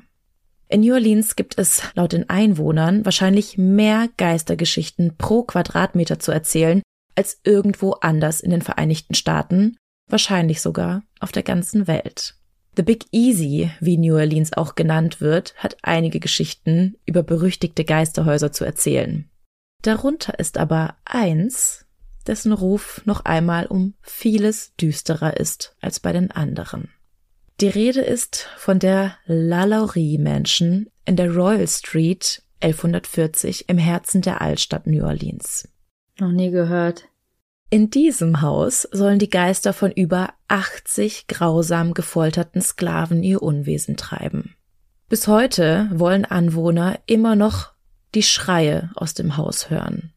In New Orleans gibt es laut den Einwohnern wahrscheinlich mehr Geistergeschichten pro Quadratmeter zu erzählen als irgendwo anders in den Vereinigten Staaten, wahrscheinlich sogar auf der ganzen Welt. The Big Easy, wie New Orleans auch genannt wird, hat einige Geschichten über berüchtigte Geisterhäuser zu erzählen. Darunter ist aber eins, dessen Ruf noch einmal um vieles düsterer ist als bei den anderen. Die Rede ist von der Lalaurie Mansion in der Royal Street 1140 im Herzen der Altstadt New Orleans. Noch nie gehört. In diesem Haus sollen die Geister von über 80 grausam gefolterten Sklaven ihr Unwesen treiben. Bis heute wollen Anwohner immer noch die Schreie aus dem Haus hören.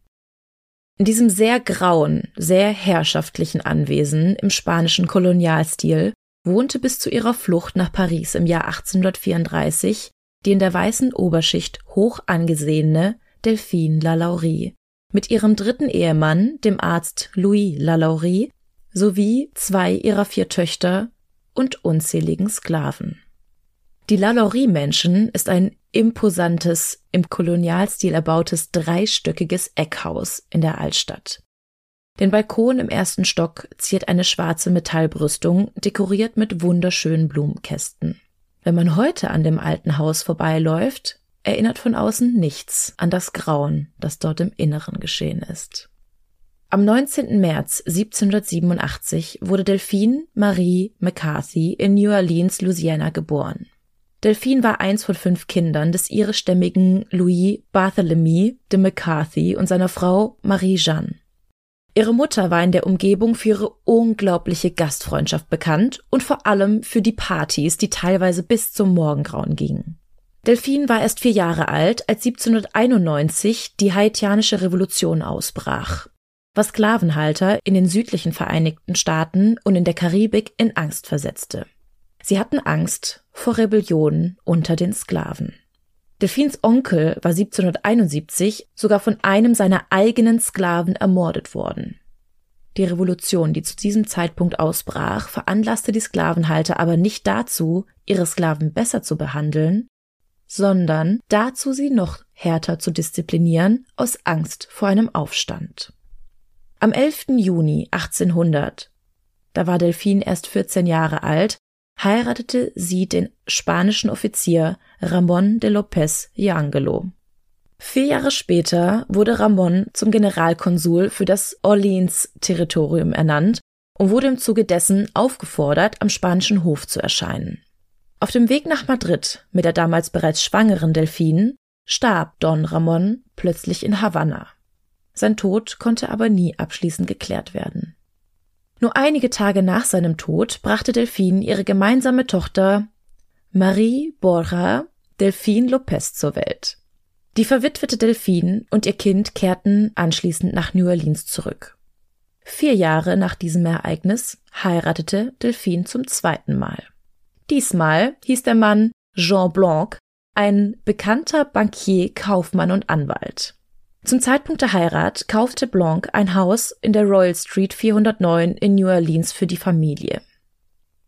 In diesem sehr grauen, sehr herrschaftlichen Anwesen im spanischen Kolonialstil wohnte bis zu ihrer Flucht nach Paris im Jahr 1834 die in der weißen Oberschicht hoch angesehene Delphine Lalaurie, mit ihrem dritten Ehemann, dem Arzt Louis Lalaurie, sowie zwei ihrer vier Töchter und unzähligen Sklaven. Die Lalaurie-Menschen ist ein imposantes, im Kolonialstil erbautes dreistöckiges Eckhaus in der Altstadt. Den Balkon im ersten Stock ziert eine schwarze Metallbrüstung, dekoriert mit wunderschönen Blumenkästen. Wenn man heute an dem alten Haus vorbeiläuft, erinnert von außen nichts an das Grauen, das dort im Inneren geschehen ist. Am 19. März 1787 wurde Delphine Marie McCarthy in New Orleans, Louisiana geboren. Delphine war eins von fünf Kindern des irischstämmigen Louis Barthélemy de McCarthy und seiner Frau Marie Jeanne. Ihre Mutter war in der Umgebung für ihre unglaubliche Gastfreundschaft bekannt und vor allem für die Partys, die teilweise bis zum Morgengrauen gingen. Delphine war erst vier Jahre alt, als 1791 die haitianische Revolution ausbrach, was Sklavenhalter in den südlichen Vereinigten Staaten und in der Karibik in Angst versetzte. Sie hatten Angst vor Rebellion unter den Sklaven. Delphins Onkel war 1771 sogar von einem seiner eigenen Sklaven ermordet worden. Die Revolution, die zu diesem Zeitpunkt ausbrach, veranlasste die Sklavenhalter aber nicht dazu, ihre Sklaven besser zu behandeln, sondern dazu sie noch härter zu disziplinieren aus Angst vor einem Aufstand. Am 11. Juni 1800, da war Delphine erst 14 Jahre alt, heiratete sie den spanischen Offizier Ramon de López y Angelo. Vier Jahre später wurde Ramon zum Generalkonsul für das Orleans-Territorium ernannt und wurde im Zuge dessen aufgefordert, am spanischen Hof zu erscheinen. Auf dem Weg nach Madrid mit der damals bereits schwangeren Delphine starb Don Ramon plötzlich in Havanna. Sein Tod konnte aber nie abschließend geklärt werden. Nur einige Tage nach seinem Tod brachte Delphine ihre gemeinsame Tochter Marie Borja Delphine Lopez zur Welt. Die verwitwete Delphine und ihr Kind kehrten anschließend nach New Orleans zurück. Vier Jahre nach diesem Ereignis heiratete Delphine zum zweiten Mal. Diesmal hieß der Mann Jean Blanc, ein bekannter Bankier, Kaufmann und Anwalt. Zum Zeitpunkt der Heirat kaufte Blanc ein Haus in der Royal Street 409 in New Orleans für die Familie.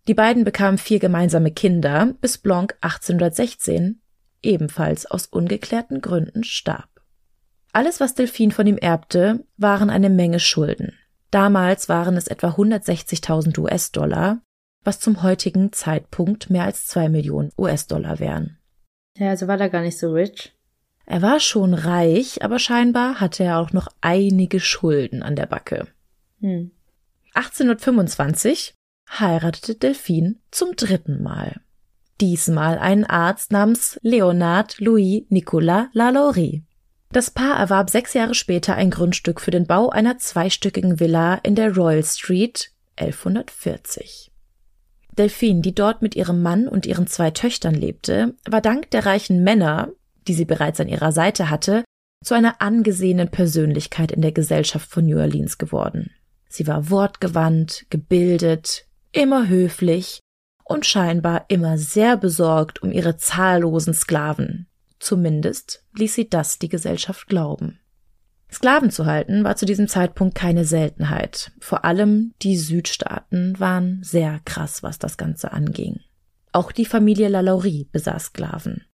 Die beiden bekamen vier gemeinsame Kinder, bis Blanc 1816 ebenfalls aus ungeklärten Gründen starb. Alles, was Delphine von ihm erbte, waren eine Menge Schulden. Damals waren es etwa 160.000 US-Dollar, was zum heutigen Zeitpunkt mehr als zwei Millionen US-Dollar wären. Ja, also war er gar nicht so rich. Er war schon reich, aber scheinbar hatte er auch noch einige Schulden an der Backe. Hm. 1825 heiratete Delphine zum dritten Mal. Diesmal einen Arzt namens Leonard Louis Nicolas Lalaurie. Das Paar erwarb sechs Jahre später ein Grundstück für den Bau einer zweistöckigen Villa in der Royal Street 1140. Delphine, die dort mit ihrem Mann und ihren zwei Töchtern lebte, war dank der reichen Männer, die sie bereits an ihrer Seite hatte, zu einer angesehenen Persönlichkeit in der Gesellschaft von New Orleans geworden. Sie war wortgewandt, gebildet, immer höflich und scheinbar immer sehr besorgt um ihre zahllosen Sklaven. Zumindest ließ sie das die Gesellschaft glauben. Sklaven zu halten war zu diesem Zeitpunkt keine Seltenheit. Vor allem die Südstaaten waren sehr krass, was das Ganze anging. Auch die Familie Lalaurie besaß Sklaven.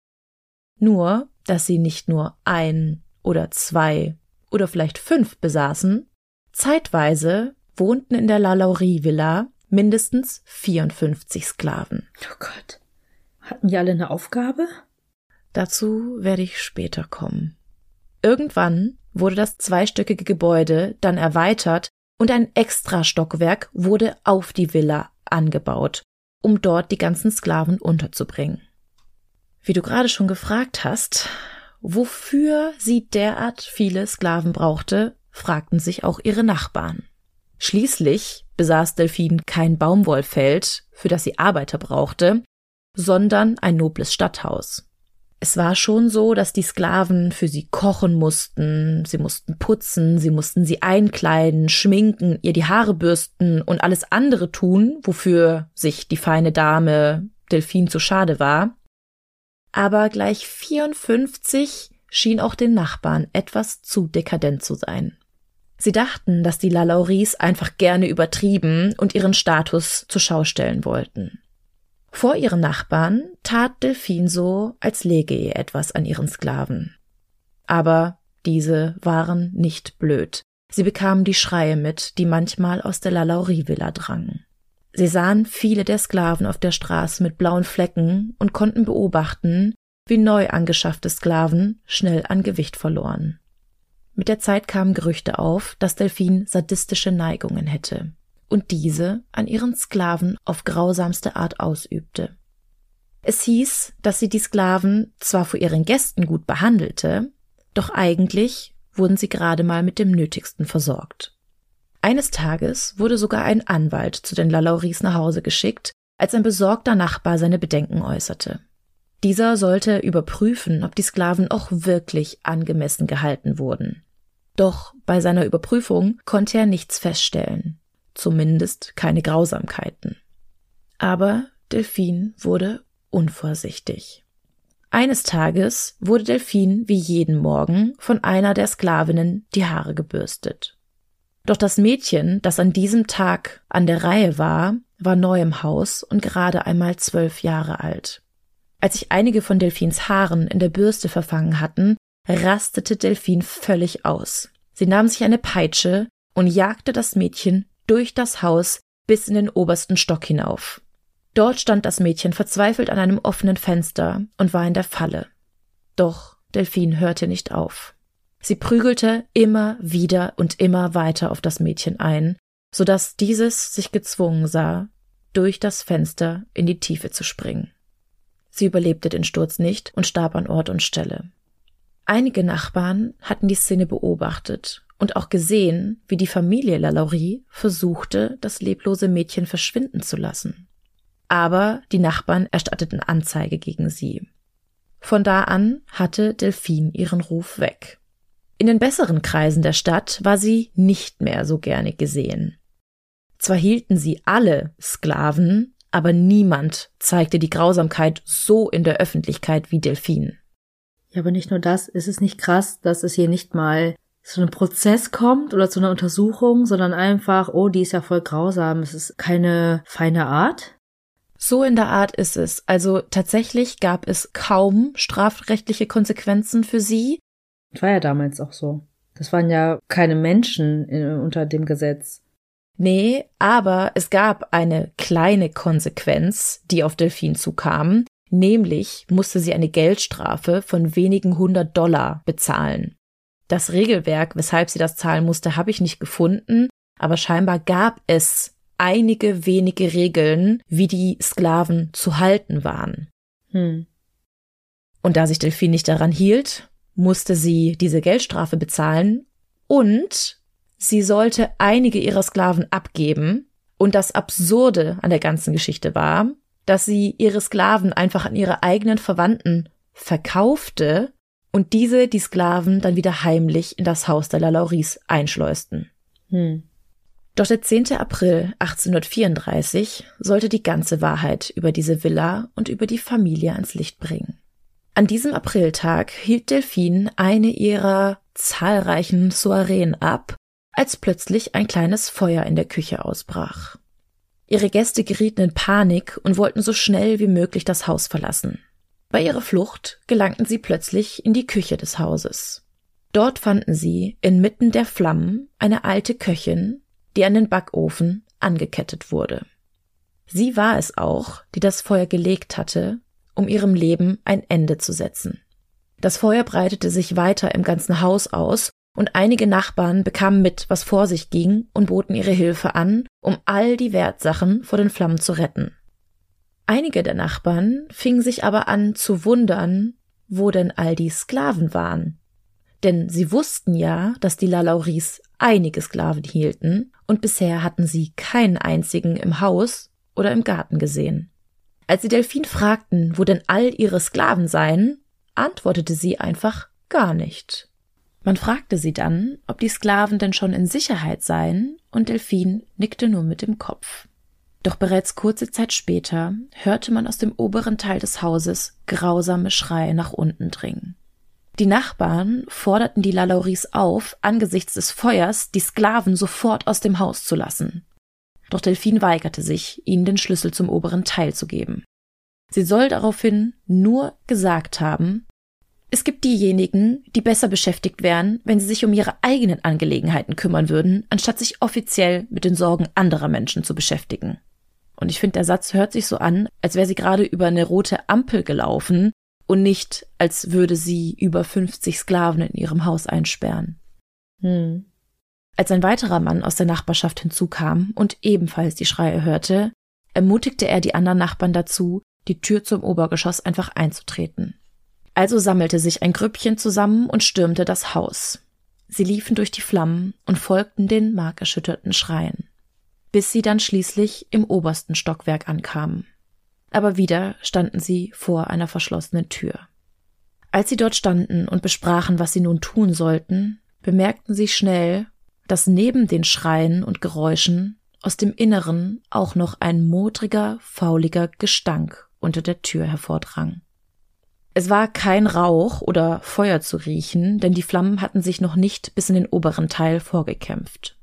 Nur, dass sie nicht nur ein oder zwei oder vielleicht fünf besaßen, zeitweise wohnten in der Lalaurie Villa mindestens 54 Sklaven. Oh Gott. Hatten die alle eine Aufgabe? Dazu werde ich später kommen. Irgendwann wurde das zweistöckige Gebäude dann erweitert und ein Extrastockwerk wurde auf die Villa angebaut, um dort die ganzen Sklaven unterzubringen. Wie du gerade schon gefragt hast, wofür sie derart viele Sklaven brauchte, fragten sich auch ihre Nachbarn. Schließlich besaß Delphin kein Baumwollfeld, für das sie Arbeiter brauchte, sondern ein nobles Stadthaus. Es war schon so, dass die Sklaven für sie kochen mussten, sie mussten putzen, sie mussten sie einkleiden, schminken, ihr die Haare bürsten und alles andere tun, wofür sich die feine Dame Delphin zu schade war. Aber gleich 54 schien auch den Nachbarn etwas zu dekadent zu sein. Sie dachten, dass die Lalauries einfach gerne übertrieben und ihren Status zur Schau stellen wollten. Vor ihren Nachbarn tat Delphine so, als läge ihr etwas an ihren Sklaven. Aber diese waren nicht blöd. Sie bekamen die Schreie mit, die manchmal aus der Lalaurie-Villa drangen. Sie sahen viele der Sklaven auf der Straße mit blauen Flecken und konnten beobachten, wie neu angeschaffte Sklaven schnell an Gewicht verloren. Mit der Zeit kamen Gerüchte auf, dass Delphine sadistische Neigungen hätte und diese an ihren Sklaven auf grausamste Art ausübte. Es hieß, dass sie die Sklaven zwar vor ihren Gästen gut behandelte, doch eigentlich wurden sie gerade mal mit dem Nötigsten versorgt. Eines Tages wurde sogar ein Anwalt zu den Lalauries nach Hause geschickt, als ein besorgter Nachbar seine Bedenken äußerte. Dieser sollte überprüfen, ob die Sklaven auch wirklich angemessen gehalten wurden. Doch bei seiner Überprüfung konnte er nichts feststellen zumindest keine Grausamkeiten. Aber Delphine wurde unvorsichtig. Eines Tages wurde Delphine wie jeden Morgen von einer der Sklavinnen die Haare gebürstet. Doch das Mädchen, das an diesem Tag an der Reihe war, war neu im Haus und gerade einmal zwölf Jahre alt. Als sich einige von Delphins Haaren in der Bürste verfangen hatten, rastete Delphine völlig aus. Sie nahm sich eine Peitsche und jagte das Mädchen durch das Haus bis in den obersten Stock hinauf. Dort stand das Mädchen verzweifelt an einem offenen Fenster und war in der Falle. Doch Delphine hörte nicht auf. Sie prügelte immer wieder und immer weiter auf das Mädchen ein, so dass dieses sich gezwungen sah, durch das Fenster in die Tiefe zu springen. Sie überlebte den Sturz nicht und starb an Ort und Stelle. Einige Nachbarn hatten die Szene beobachtet und auch gesehen, wie die Familie Lalaurie versuchte, das leblose Mädchen verschwinden zu lassen. Aber die Nachbarn erstatteten Anzeige gegen sie. Von da an hatte Delphine ihren Ruf weg. In den besseren Kreisen der Stadt war sie nicht mehr so gerne gesehen. Zwar hielten sie alle Sklaven, aber niemand zeigte die Grausamkeit so in der Öffentlichkeit wie Delphine. Ja, aber nicht nur das, ist es nicht krass, dass es hier nicht mal zu einem Prozess kommt oder zu einer Untersuchung, sondern einfach, oh, die ist ja voll grausam, es ist keine feine Art. So in der Art ist es. Also tatsächlich gab es kaum strafrechtliche Konsequenzen für sie. Das war ja damals auch so. Das waren ja keine Menschen in, unter dem Gesetz. Nee, aber es gab eine kleine Konsequenz, die auf Delphine zukam. Nämlich musste sie eine Geldstrafe von wenigen hundert Dollar bezahlen. Das Regelwerk, weshalb sie das zahlen musste, habe ich nicht gefunden, aber scheinbar gab es einige wenige Regeln, wie die Sklaven zu halten waren. Hm. Und da sich Delphine nicht daran hielt, musste sie diese Geldstrafe bezahlen und sie sollte einige ihrer Sklaven abgeben. Und das Absurde an der ganzen Geschichte war, dass sie ihre Sklaven einfach an ihre eigenen Verwandten verkaufte und diese die Sklaven dann wieder heimlich in das Haus der Lalauries einschleusten. Hm. Doch der 10. April 1834 sollte die ganze Wahrheit über diese Villa und über die Familie ans Licht bringen. An diesem Apriltag hielt Delphine eine ihrer zahlreichen Soireen ab, als plötzlich ein kleines Feuer in der Küche ausbrach. Ihre Gäste gerieten in Panik und wollten so schnell wie möglich das Haus verlassen. Bei ihrer Flucht gelangten sie plötzlich in die Küche des Hauses. Dort fanden sie inmitten der Flammen eine alte Köchin, die an den Backofen angekettet wurde. Sie war es auch, die das Feuer gelegt hatte, um ihrem Leben ein Ende zu setzen. Das Feuer breitete sich weiter im ganzen Haus aus, und einige Nachbarn bekamen mit, was vor sich ging, und boten ihre Hilfe an, um all die Wertsachen vor den Flammen zu retten. Einige der Nachbarn fingen sich aber an zu wundern, wo denn all die Sklaven waren. Denn sie wussten ja, dass die Lalauris einige Sklaven hielten, und bisher hatten sie keinen einzigen im Haus oder im Garten gesehen. Als sie Delphine fragten, wo denn all ihre Sklaven seien, antwortete sie einfach gar nicht. Man fragte sie dann, ob die Sklaven denn schon in Sicherheit seien, und Delphine nickte nur mit dem Kopf. Doch bereits kurze Zeit später hörte man aus dem oberen Teil des Hauses grausame Schreie nach unten dringen. Die Nachbarn forderten die Lalauris auf, angesichts des Feuers die Sklaven sofort aus dem Haus zu lassen. Doch Delphine weigerte sich, ihnen den Schlüssel zum oberen Teil zu geben. Sie soll daraufhin nur gesagt haben, es gibt diejenigen, die besser beschäftigt wären, wenn sie sich um ihre eigenen Angelegenheiten kümmern würden, anstatt sich offiziell mit den Sorgen anderer Menschen zu beschäftigen. Und ich finde, der Satz hört sich so an, als wäre sie gerade über eine rote Ampel gelaufen und nicht, als würde sie über 50 Sklaven in ihrem Haus einsperren. Hm. Als ein weiterer Mann aus der Nachbarschaft hinzukam und ebenfalls die Schreie hörte, ermutigte er die anderen Nachbarn dazu, die Tür zum Obergeschoss einfach einzutreten. Also sammelte sich ein Grüppchen zusammen und stürmte das Haus. Sie liefen durch die Flammen und folgten den markerschütterten Schreien, bis sie dann schließlich im obersten Stockwerk ankamen. Aber wieder standen sie vor einer verschlossenen Tür. Als sie dort standen und besprachen, was sie nun tun sollten, bemerkten sie schnell, dass neben den Schreien und Geräuschen aus dem Inneren auch noch ein modriger, fauliger Gestank unter der Tür hervordrang. Es war kein Rauch oder Feuer zu riechen, denn die Flammen hatten sich noch nicht bis in den oberen Teil vorgekämpft.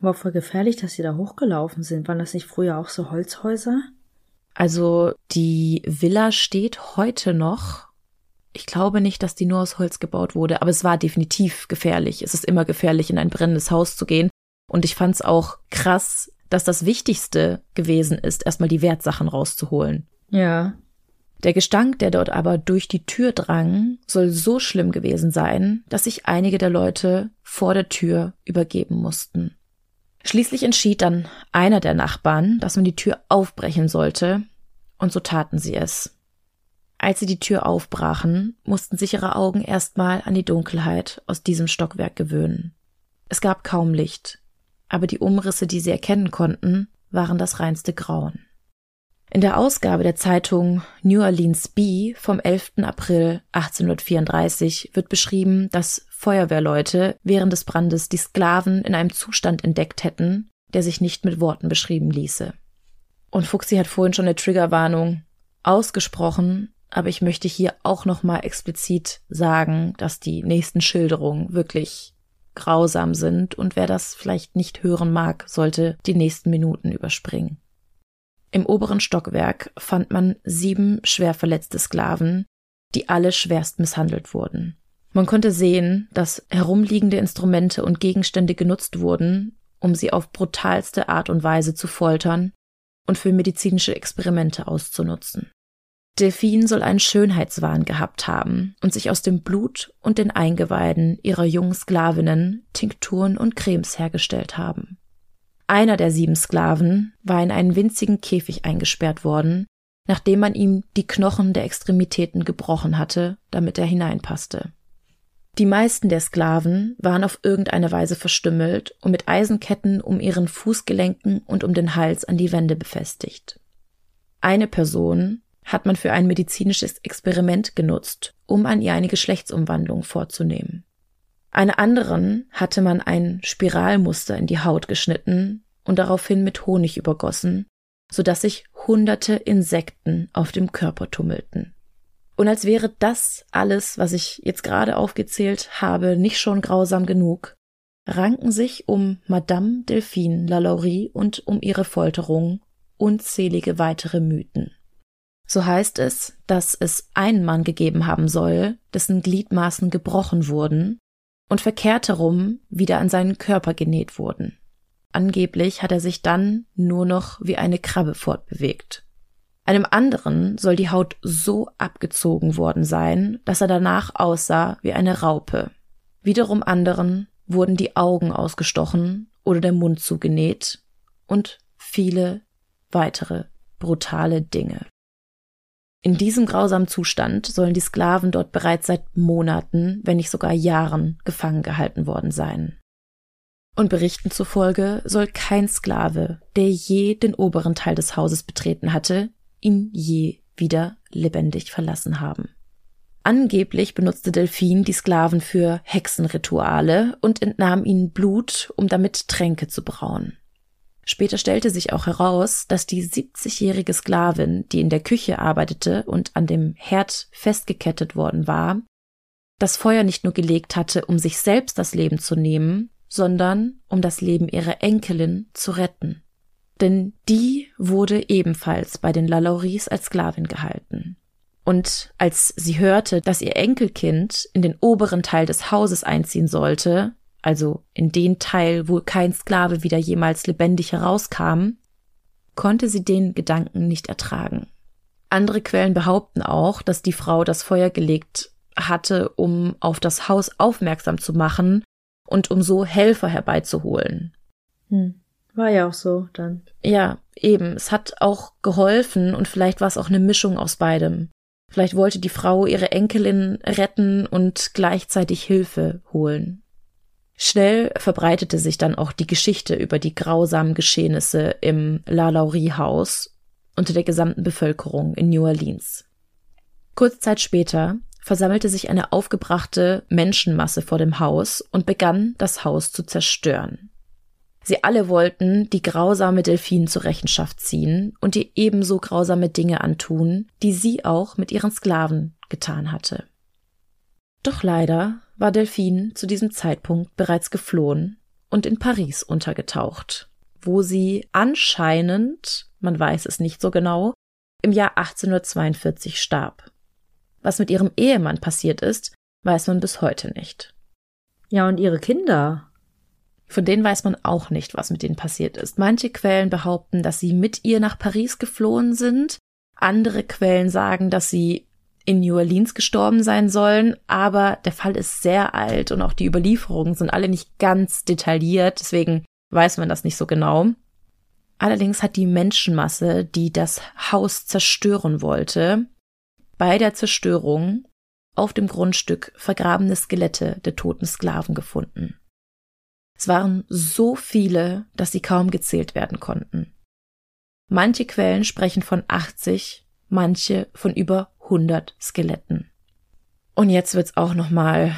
War voll gefährlich, dass sie da hochgelaufen sind. Waren das nicht früher auch so Holzhäuser? Also die Villa steht heute noch ich glaube nicht, dass die nur aus Holz gebaut wurde, aber es war definitiv gefährlich. Es ist immer gefährlich, in ein brennendes Haus zu gehen. Und ich fand es auch krass, dass das Wichtigste gewesen ist, erstmal die Wertsachen rauszuholen. Ja. Der Gestank, der dort aber durch die Tür drang, soll so schlimm gewesen sein, dass sich einige der Leute vor der Tür übergeben mussten. Schließlich entschied dann einer der Nachbarn, dass man die Tür aufbrechen sollte, und so taten sie es. Als sie die Tür aufbrachen, mussten sich ihre Augen erstmal an die Dunkelheit aus diesem Stockwerk gewöhnen. Es gab kaum Licht, aber die Umrisse, die sie erkennen konnten, waren das reinste Grauen. In der Ausgabe der Zeitung New Orleans Bee vom 11. April 1834 wird beschrieben, dass Feuerwehrleute während des Brandes die Sklaven in einem Zustand entdeckt hätten, der sich nicht mit Worten beschrieben ließe. Und Fuchsi hat vorhin schon eine Triggerwarnung ausgesprochen, aber ich möchte hier auch nochmal explizit sagen, dass die nächsten Schilderungen wirklich grausam sind und wer das vielleicht nicht hören mag, sollte die nächsten Minuten überspringen. Im oberen Stockwerk fand man sieben schwer verletzte Sklaven, die alle schwerst misshandelt wurden. Man konnte sehen, dass herumliegende Instrumente und Gegenstände genutzt wurden, um sie auf brutalste Art und Weise zu foltern und für medizinische Experimente auszunutzen. Delphine soll einen Schönheitswahn gehabt haben und sich aus dem Blut und den Eingeweiden ihrer jungen Sklavinnen Tinkturen und Cremes hergestellt haben. Einer der sieben Sklaven war in einen winzigen Käfig eingesperrt worden, nachdem man ihm die Knochen der Extremitäten gebrochen hatte, damit er hineinpasste. Die meisten der Sklaven waren auf irgendeine Weise verstümmelt und mit Eisenketten um ihren Fußgelenken und um den Hals an die Wände befestigt. Eine Person, hat man für ein medizinisches Experiment genutzt, um an ihr eine Geschlechtsumwandlung vorzunehmen. Einer anderen hatte man ein Spiralmuster in die Haut geschnitten und daraufhin mit Honig übergossen, so dass sich hunderte Insekten auf dem Körper tummelten. Und als wäre das alles, was ich jetzt gerade aufgezählt habe, nicht schon grausam genug, ranken sich um Madame Delphine Lalaurie und um ihre Folterung unzählige weitere Mythen. So heißt es, dass es einen Mann gegeben haben soll, dessen Gliedmaßen gebrochen wurden und verkehrt herum wieder an seinen Körper genäht wurden. Angeblich hat er sich dann nur noch wie eine Krabbe fortbewegt. Einem anderen soll die Haut so abgezogen worden sein, dass er danach aussah wie eine Raupe. Wiederum anderen wurden die Augen ausgestochen oder der Mund zugenäht und viele weitere brutale Dinge. In diesem grausamen Zustand sollen die Sklaven dort bereits seit Monaten, wenn nicht sogar Jahren gefangen gehalten worden sein. Und Berichten zufolge soll kein Sklave, der je den oberen Teil des Hauses betreten hatte, ihn je wieder lebendig verlassen haben. Angeblich benutzte Delphin die Sklaven für Hexenrituale und entnahm ihnen Blut, um damit Tränke zu brauen. Später stellte sich auch heraus, dass die 70-jährige Sklavin, die in der Küche arbeitete und an dem Herd festgekettet worden war, das Feuer nicht nur gelegt hatte, um sich selbst das Leben zu nehmen, sondern um das Leben ihrer Enkelin zu retten. Denn die wurde ebenfalls bei den Lalauries als Sklavin gehalten. Und als sie hörte, dass ihr Enkelkind in den oberen Teil des Hauses einziehen sollte, also in den Teil, wo kein Sklave wieder jemals lebendig herauskam, konnte sie den Gedanken nicht ertragen. Andere Quellen behaupten auch, dass die Frau das Feuer gelegt hatte, um auf das Haus aufmerksam zu machen und um so Helfer herbeizuholen. Hm. War ja auch so dann. Ja, eben. Es hat auch geholfen und vielleicht war es auch eine Mischung aus beidem. Vielleicht wollte die Frau ihre Enkelin retten und gleichzeitig Hilfe holen. Schnell verbreitete sich dann auch die Geschichte über die grausamen Geschehnisse im La Laurie Haus unter der gesamten Bevölkerung in New Orleans. Kurz Zeit später versammelte sich eine aufgebrachte Menschenmasse vor dem Haus und begann, das Haus zu zerstören. Sie alle wollten die grausame Delphine zur Rechenschaft ziehen und ihr ebenso grausame Dinge antun, die sie auch mit ihren Sklaven getan hatte. Doch leider war Delphine zu diesem Zeitpunkt bereits geflohen und in Paris untergetaucht, wo sie anscheinend, man weiß es nicht so genau, im Jahr 1842 starb. Was mit ihrem Ehemann passiert ist, weiß man bis heute nicht. Ja, und ihre Kinder? Von denen weiß man auch nicht, was mit denen passiert ist. Manche Quellen behaupten, dass sie mit ihr nach Paris geflohen sind. Andere Quellen sagen, dass sie in New Orleans gestorben sein sollen, aber der Fall ist sehr alt und auch die Überlieferungen sind alle nicht ganz detailliert, deswegen weiß man das nicht so genau. Allerdings hat die Menschenmasse, die das Haus zerstören wollte, bei der Zerstörung auf dem Grundstück vergrabene Skelette der toten Sklaven gefunden. Es waren so viele, dass sie kaum gezählt werden konnten. Manche Quellen sprechen von 80, manche von über 100 Skeletten. Und jetzt wird's auch noch mal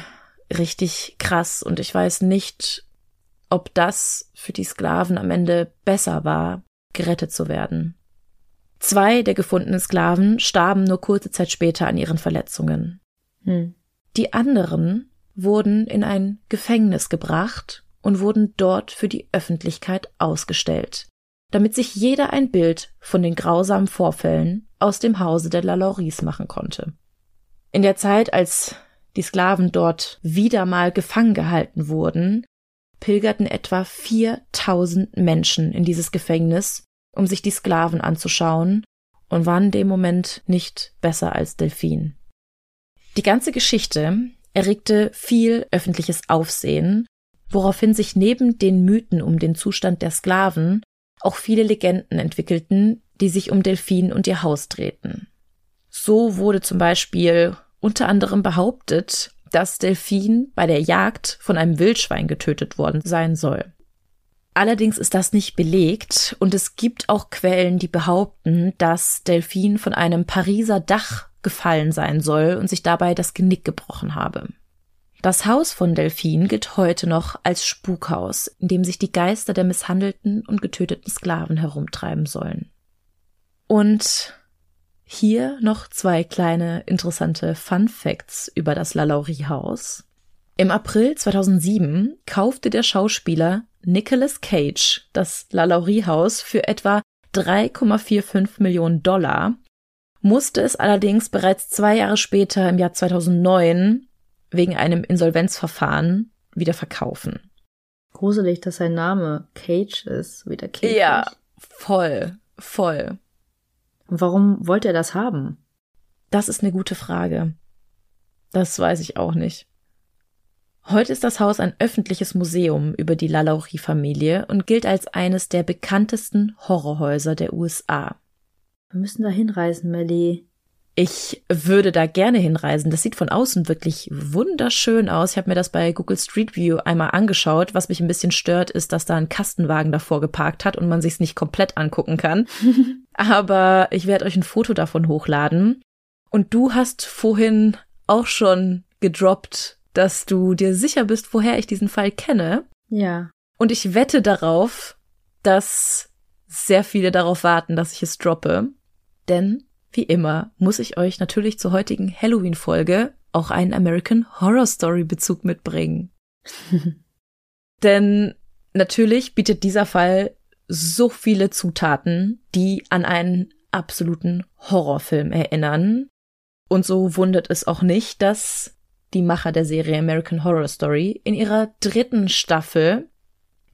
richtig krass und ich weiß nicht, ob das für die Sklaven am Ende besser war, gerettet zu werden. Zwei der gefundenen Sklaven starben nur kurze Zeit später an ihren Verletzungen. Hm. Die anderen wurden in ein Gefängnis gebracht und wurden dort für die Öffentlichkeit ausgestellt, damit sich jeder ein Bild von den grausamen Vorfällen aus dem Hause der Lalauries machen konnte. In der Zeit, als die Sklaven dort wieder mal gefangen gehalten wurden, pilgerten etwa 4000 Menschen in dieses Gefängnis, um sich die Sklaven anzuschauen und waren in dem Moment nicht besser als Delphin. Die ganze Geschichte erregte viel öffentliches Aufsehen, woraufhin sich neben den Mythen um den Zustand der Sklaven auch viele Legenden entwickelten, die sich um Delphin und ihr Haus drehten. So wurde zum Beispiel unter anderem behauptet, dass Delphin bei der Jagd von einem Wildschwein getötet worden sein soll. Allerdings ist das nicht belegt und es gibt auch Quellen, die behaupten, dass Delphin von einem Pariser Dach gefallen sein soll und sich dabei das Genick gebrochen habe. Das Haus von Delphine gilt heute noch als Spukhaus, in dem sich die Geister der misshandelten und getöteten Sklaven herumtreiben sollen. Und hier noch zwei kleine interessante Fun Facts über das Lalaurie-Haus. Im April 2007 kaufte der Schauspieler Nicolas Cage das Lalaurie-Haus für etwa 3,45 Millionen Dollar, musste es allerdings bereits zwei Jahre später im Jahr 2009 wegen einem Insolvenzverfahren wieder verkaufen. Gruselig, dass sein Name Cage ist, wie der Cage. Ja, voll, voll. Und warum wollte er das haben? Das ist eine gute Frage. Das weiß ich auch nicht. Heute ist das Haus ein öffentliches Museum über die Lalaurie-Familie und gilt als eines der bekanntesten Horrorhäuser der USA. Wir müssen da hinreisen, Melly. Ich würde da gerne hinreisen. Das sieht von außen wirklich wunderschön aus. Ich habe mir das bei Google Street View einmal angeschaut. Was mich ein bisschen stört, ist, dass da ein Kastenwagen davor geparkt hat und man sich es nicht komplett angucken kann. <laughs> Aber ich werde euch ein Foto davon hochladen. Und du hast vorhin auch schon gedroppt, dass du dir sicher bist, woher ich diesen Fall kenne. Ja. Und ich wette darauf, dass sehr viele darauf warten, dass ich es droppe. Denn, wie immer, muss ich euch natürlich zur heutigen Halloween-Folge auch einen American Horror Story Bezug mitbringen. <laughs> Denn natürlich bietet dieser Fall so viele Zutaten, die an einen absoluten Horrorfilm erinnern. Und so wundert es auch nicht, dass die Macher der Serie American Horror Story in ihrer dritten Staffel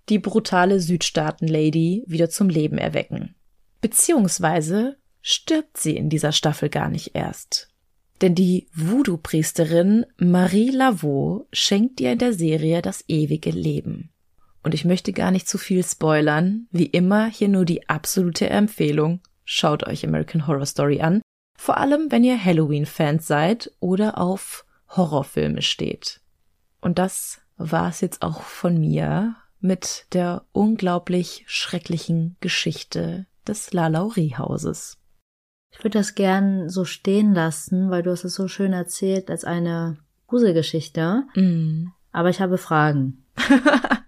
die brutale Südstaaten-Lady wieder zum Leben erwecken. Beziehungsweise stirbt sie in dieser Staffel gar nicht erst. Denn die Voodoo-Priesterin Marie Laveau schenkt ihr in der Serie das ewige Leben. Und ich möchte gar nicht zu viel spoilern. Wie immer hier nur die absolute Empfehlung. Schaut euch American Horror Story an. Vor allem, wenn ihr Halloween-Fans seid oder auf Horrorfilme steht. Und das war es jetzt auch von mir mit der unglaublich schrecklichen Geschichte des Lalaurie-Hauses. Ich würde das gern so stehen lassen, weil du hast es so schön erzählt als eine Gruselgeschichte. Mm. Aber ich habe Fragen. <laughs>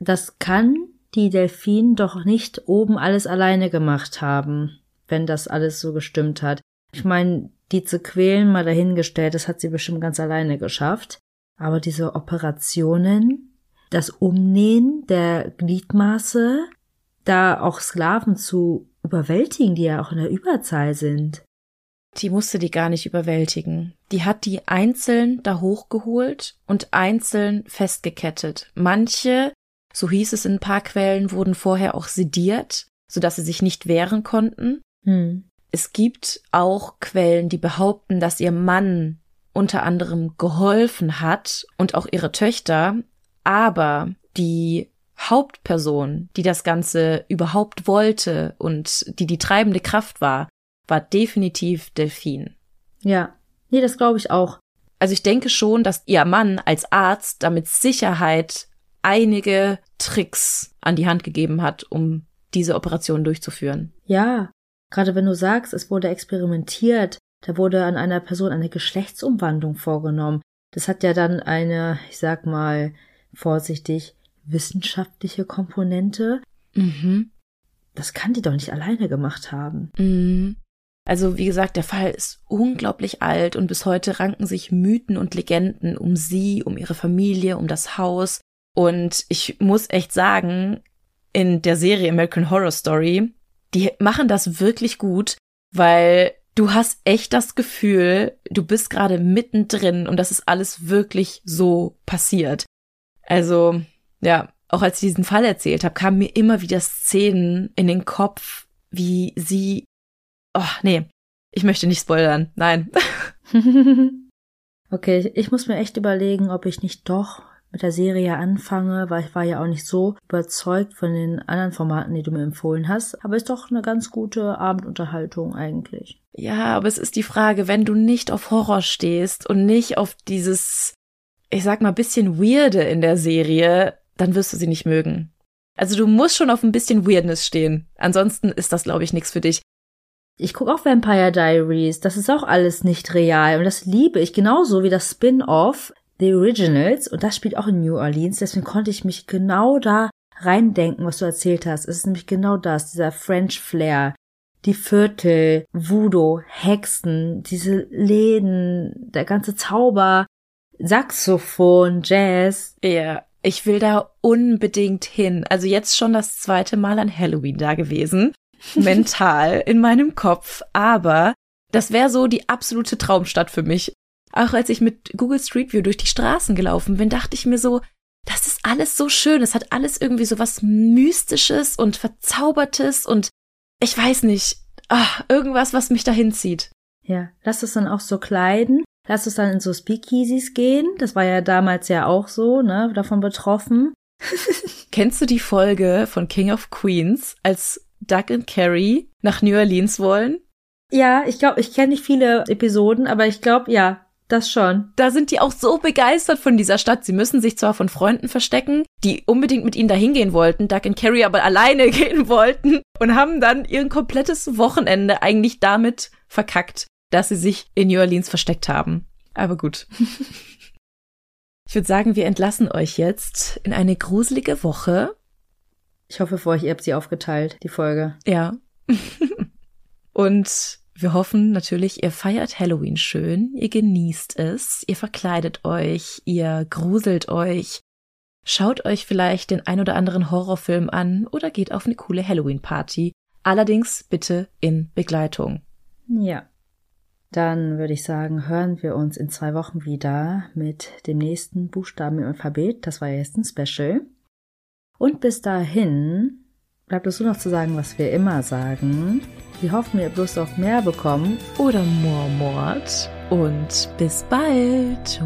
das kann die Delfin doch nicht oben alles alleine gemacht haben, wenn das alles so gestimmt hat. Ich meine, die zu quälen mal dahingestellt, das hat sie bestimmt ganz alleine geschafft. Aber diese Operationen, das Umnähen der Gliedmaße, da auch Sklaven zu überwältigen, die ja auch in der Überzahl sind. Die musste die gar nicht überwältigen. Die hat die einzeln da hochgeholt und einzeln festgekettet. Manche, so hieß es in ein paar Quellen, wurden vorher auch sediert, sodass sie sich nicht wehren konnten. Hm. Es gibt auch Quellen, die behaupten, dass ihr Mann unter anderem geholfen hat und auch ihre Töchter, aber die Hauptperson, die das Ganze überhaupt wollte und die die treibende Kraft war, war definitiv Delphine. Ja, nee, das glaube ich auch. Also ich denke schon, dass ihr Mann als Arzt damit Sicherheit einige Tricks an die Hand gegeben hat, um diese Operation durchzuführen. Ja, gerade wenn du sagst, es wurde experimentiert, da wurde an einer Person eine Geschlechtsumwandlung vorgenommen. Das hat ja dann eine, ich sag mal vorsichtig, wissenschaftliche Komponente. Mhm. Das kann die doch nicht alleine gemacht haben. Mhm. Also wie gesagt, der Fall ist unglaublich alt und bis heute ranken sich Mythen und Legenden um sie, um ihre Familie, um das Haus. Und ich muss echt sagen, in der Serie American Horror Story, die machen das wirklich gut, weil du hast echt das Gefühl, du bist gerade mittendrin und das ist alles wirklich so passiert. Also, ja, auch als ich diesen Fall erzählt habe, kamen mir immer wieder Szenen in den Kopf, wie sie. Oh, nee, ich möchte nicht spoilern. Nein. <laughs> okay, ich muss mir echt überlegen, ob ich nicht doch mit der Serie anfange, weil ich war ja auch nicht so überzeugt von den anderen Formaten, die du mir empfohlen hast. Aber ist doch eine ganz gute Abendunterhaltung eigentlich. Ja, aber es ist die Frage, wenn du nicht auf Horror stehst und nicht auf dieses, ich sag mal, bisschen Weirde in der Serie, dann wirst du sie nicht mögen. Also du musst schon auf ein bisschen Weirdness stehen. Ansonsten ist das, glaube ich, nichts für dich. Ich gucke auch Vampire Diaries. Das ist auch alles nicht real. Und das liebe ich genauso wie das Spin-off The Originals. Und das spielt auch in New Orleans. Deswegen konnte ich mich genau da reindenken, was du erzählt hast. Es ist nämlich genau das, dieser French Flair. Die Viertel, Voodoo, Hexen, diese Läden, der ganze Zauber, Saxophon, Jazz. Ja, ich will da unbedingt hin. Also jetzt schon das zweite Mal an Halloween da gewesen. <laughs> Mental in meinem Kopf. Aber das wäre so die absolute Traumstadt für mich. Auch als ich mit Google Street View durch die Straßen gelaufen bin, dachte ich mir so, das ist alles so schön. Es hat alles irgendwie so was Mystisches und Verzaubertes und ich weiß nicht, ach, irgendwas, was mich dahin zieht. Ja, lass es dann auch so kleiden. Lass es dann in so Speakeasies gehen. Das war ja damals ja auch so, ne, davon betroffen. <laughs> Kennst du die Folge von King of Queens, als Doug und Carrie nach New Orleans wollen? Ja, ich glaube, ich kenne nicht viele Episoden, aber ich glaube, ja, das schon. Da sind die auch so begeistert von dieser Stadt. Sie müssen sich zwar von Freunden verstecken, die unbedingt mit ihnen dahin gehen wollten, Doug und Carrie aber alleine <laughs> gehen wollten und haben dann ihr komplettes Wochenende eigentlich damit verkackt, dass sie sich in New Orleans versteckt haben. Aber gut. Ich würde sagen, wir entlassen euch jetzt in eine gruselige Woche. Ich hoffe für euch, ihr habt sie aufgeteilt, die Folge. Ja. <laughs> Und wir hoffen natürlich, ihr feiert Halloween schön, ihr genießt es, ihr verkleidet euch, ihr gruselt euch, schaut euch vielleicht den ein oder anderen Horrorfilm an oder geht auf eine coole Halloween-Party. Allerdings bitte in Begleitung. Ja. Dann würde ich sagen, hören wir uns in zwei Wochen wieder mit dem nächsten Buchstaben im Alphabet. Das war jetzt ein Special. Und bis dahin bleibt es nur noch zu sagen, was wir immer sagen. Wir hoffen, ihr Lust auf mehr bekommen. Oder Mormort. Und bis bald.